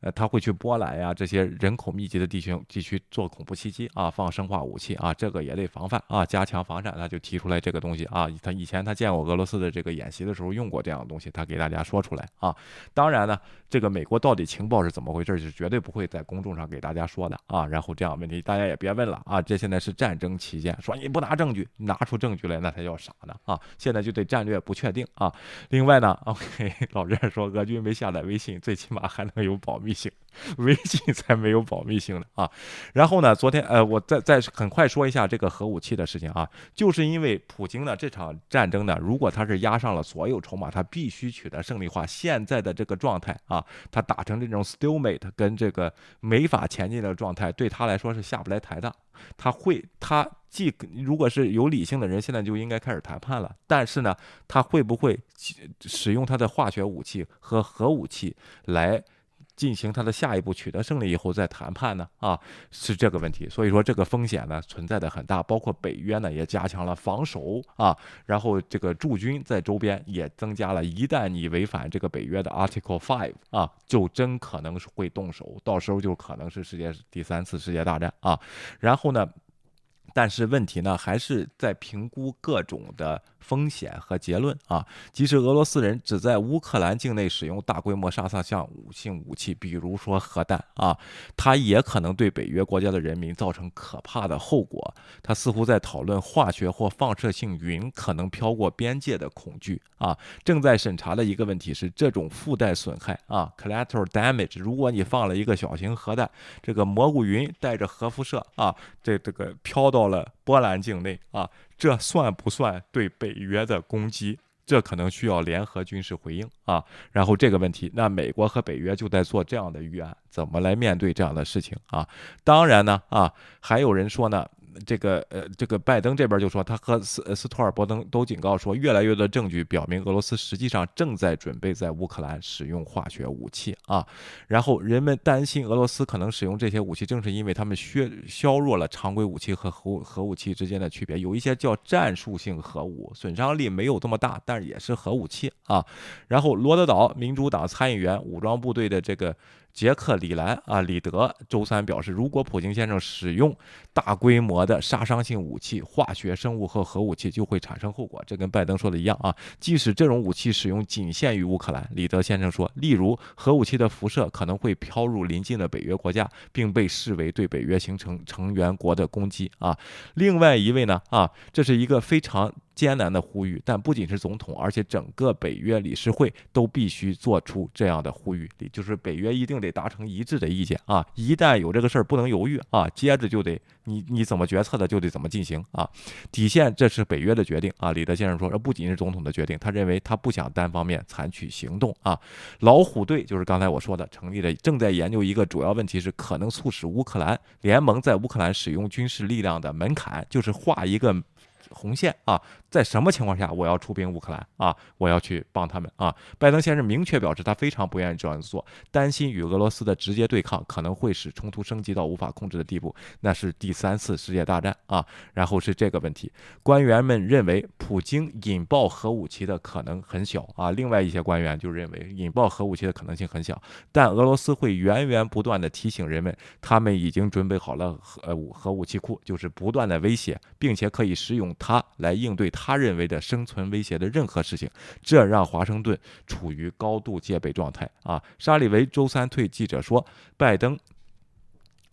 呃，他会去波兰呀这些人口密集的地区地区做恐怖袭击啊，放生化武器啊，这个也得防范啊，加强防范。他就提出来这个东西啊，他以前他见过俄罗斯的这个演习的时候用过这样的东西，他给大家说出来啊。当然呢，这个美国到底情报是怎么回事，是绝对不会在公众上给大家说的啊。然后这样问题大家也别问了啊，这现在是战争期间，说你不拿证据，拿出证据来那才叫傻呢啊。现在就得战略不确定啊。另外呢，OK，老任说俄军没下载微信，最起码还能有保密。性，微信才没有保密性的啊。然后呢，昨天呃，我再再很快说一下这个核武器的事情啊，就是因为普京呢这场战争呢，如果他是压上了所有筹码，他必须取得胜利化。现在的这个状态啊，他打成这种 stalemate 跟这个没法前进的状态，对他来说是下不来台的。他会，他既如果是有理性的人，现在就应该开始谈判了。但是呢，他会不会使用他的化学武器和核武器来？进行他的下一步取得胜利以后再谈判呢？啊，是这个问题。所以说这个风险呢存在的很大，包括北约呢也加强了防守啊，然后这个驻军在周边也增加了。一旦你违反这个北约的 Article Five 啊，就真可能是会动手，到时候就可能是世界第三次世界大战啊。然后呢？但是问题呢，还是在评估各种的风险和结论啊。即使俄罗斯人只在乌克兰境内使用大规模杀伤性性武器，比如说核弹啊，它也可能对北约国家的人民造成可怕的后果。他似乎在讨论化学或放射性云可能飘过边界的恐惧啊。正在审查的一个问题是，这种附带损害啊 （collateral damage），如果你放了一个小型核弹，这个蘑菇云带着核辐射啊，这这个飘。到了波兰境内啊，这算不算对北约的攻击？这可能需要联合军事回应啊。然后这个问题，那美国和北约就在做这样的预案，怎么来面对这样的事情啊？当然呢啊，还有人说呢，这个呃，这个拜登这边就说，他和斯斯托尔伯登都警告说，越来越多证据表明，俄罗斯实际上正在准备在乌克兰使用化学武器啊。然后人们担心俄罗斯可能使用这些武器，正是因为他们削削弱了常规武器和核核武器之间的区别。有一些叫战术性核武，损伤力没有这么大，但是也是核武器啊。然后罗德岛民主党参议员武装部队的这个。杰克里兰啊，里德周三表示，如果普京先生使用大规模的杀伤性武器、化学、生物和核武器，就会产生后果。这跟拜登说的一样啊。即使这种武器使用仅限于乌克兰，里德先生说，例如核武器的辐射可能会飘入邻近的北约国家，并被视为对北约形成成员国的攻击啊。另外一位呢啊，这是一个非常。艰难的呼吁，但不仅是总统，而且整个北约理事会都必须做出这样的呼吁，就是北约一定得达成一致的意见啊！一旦有这个事儿，不能犹豫啊，接着就得你你怎么决策的就得怎么进行啊！底线这是北约的决定啊！李德先生说，这不仅是总统的决定，他认为他不想单方面采取行动啊！老虎队就是刚才我说的成立的，正在研究一个主要问题是可能促使乌克兰联盟在乌克兰使用军事力量的门槛，就是画一个。红线啊，在什么情况下我要出兵乌克兰啊？我要去帮他们啊！拜登先生明确表示，他非常不愿意这样做，担心与俄罗斯的直接对抗可能会使冲突升级到无法控制的地步，那是第三次世界大战啊！然后是这个问题，官员们认为普京引爆核武器的可能很小啊，另外一些官员就认为引爆核武器的可能性很小，但俄罗斯会源源不断的提醒人们，他们已经准备好了核武核武器库，就是不断的威胁，并且可以使用。它来应对他认为的生存威胁的任何事情，这让华盛顿处于高度戒备状态啊！沙利维周三对记者说，拜登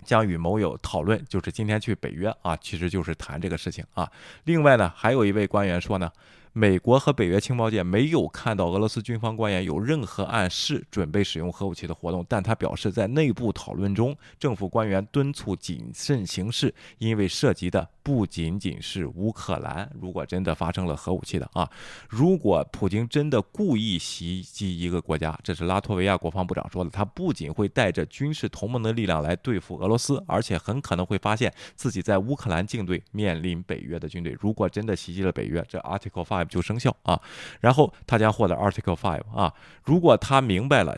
将与盟友讨论，就是今天去北约啊，其实就是谈这个事情啊。另外呢，还有一位官员说呢。美国和北约情报界没有看到俄罗斯军方官员有任何暗示准备使用核武器的活动，但他表示，在内部讨论中，政府官员敦促谨慎行事，因为涉及的不仅仅是乌克兰。如果真的发生了核武器的啊，如果普京真的故意袭击一个国家，这是拉脱维亚国防部长说的，他不仅会带着军事同盟的力量来对付俄罗斯，而且很可能会发现自己在乌克兰境内面临北约的军队。如果真的袭击了北约，这 Article Five。就生效啊，然后他将获得 Article Five 啊，如果他明白了。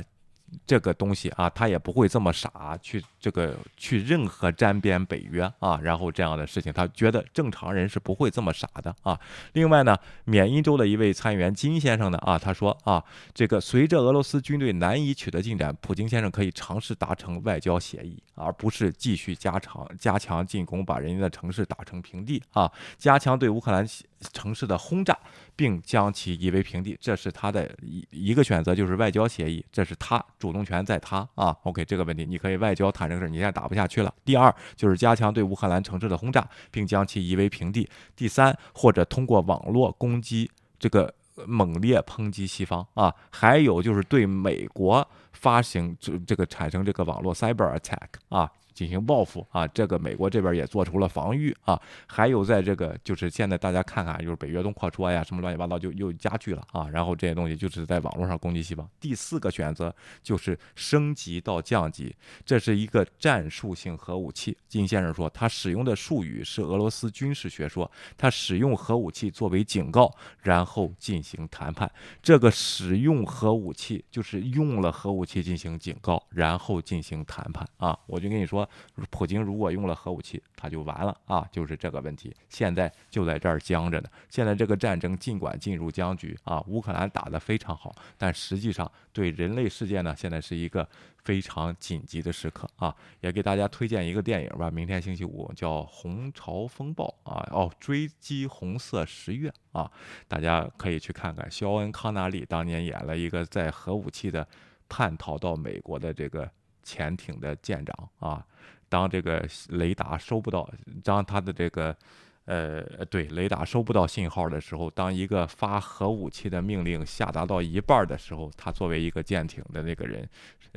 这个东西啊，他也不会这么傻去这个去任何沾边北约啊，然后这样的事情，他觉得正常人是不会这么傻的啊。另外呢，缅因州的一位参议员金先生呢啊，他说啊，这个随着俄罗斯军队难以取得进展，普京先生可以尝试达成外交协议，而不是继续加强加强进攻，把人家的城市打成平地啊，加强对乌克兰城市的轰炸，并将其夷为平地，这是他的一一个选择，就是外交协议，这是他。主动权在他啊，OK，这个问题你可以外交谈这个事，你现在打不下去了。第二就是加强对乌克兰城市的轰炸，并将其夷为平地。第三，或者通过网络攻击这个猛烈抨击西方啊，还有就是对美国发行这这个产生这个网络 cyber attack 啊。进行报复啊！这个美国这边也做出了防御啊，还有在这个就是现在大家看看，就是北约东扩出呀，什么乱七八糟就又加剧了啊。然后这些东西就是在网络上攻击西方。第四个选择就是升级到降级，这是一个战术性核武器。金先生说，他使用的术语是俄罗斯军事学说，他使用核武器作为警告，然后进行谈判。这个使用核武器就是用了核武器进行警告，然后进行谈判啊。我就跟你说。说普京如果用了核武器，他就完了啊！就是这个问题，现在就在这儿僵着呢。现在这个战争尽管进入僵局啊，乌克兰打得非常好，但实际上对人类世界呢，现在是一个非常紧急的时刻啊！也给大家推荐一个电影吧，明天星期五叫《红潮风暴》啊，哦，追击红色十月啊，大家可以去看看。肖恩·康纳利当年演了一个在核武器的叛逃到美国的这个。潜艇的舰长啊，当这个雷达收不到，当他的这个。呃，对，雷达收不到信号的时候，当一个发核武器的命令下达到一半的时候，他作为一个舰艇的那个人，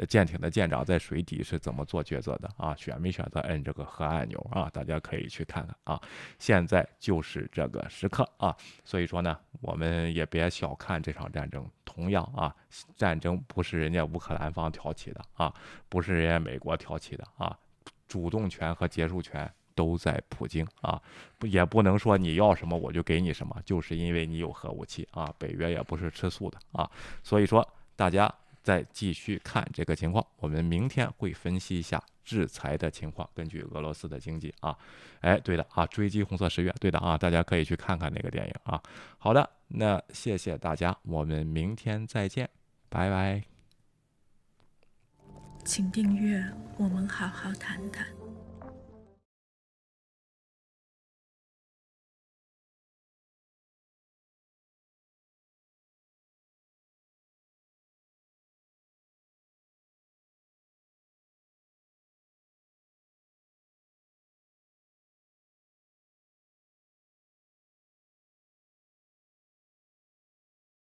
舰艇的舰长在水底是怎么做抉择的啊？选没选择摁这个核按钮啊？大家可以去看看啊。现在就是这个时刻啊，所以说呢，我们也别小看这场战争。同样啊，战争不是人家乌克兰方挑起的啊，不是人家美国挑起的啊，主动权和结束权。都在普京啊，不也不能说你要什么我就给你什么，就是因为你有核武器啊。北约也不是吃素的啊，所以说大家再继续看这个情况，我们明天会分析一下制裁的情况。根据俄罗斯的经济啊，哎，对的啊，追击红色十月，对的啊，大家可以去看看那个电影啊。好的，那谢谢大家，我们明天再见，拜拜。请订阅，我们好好谈谈。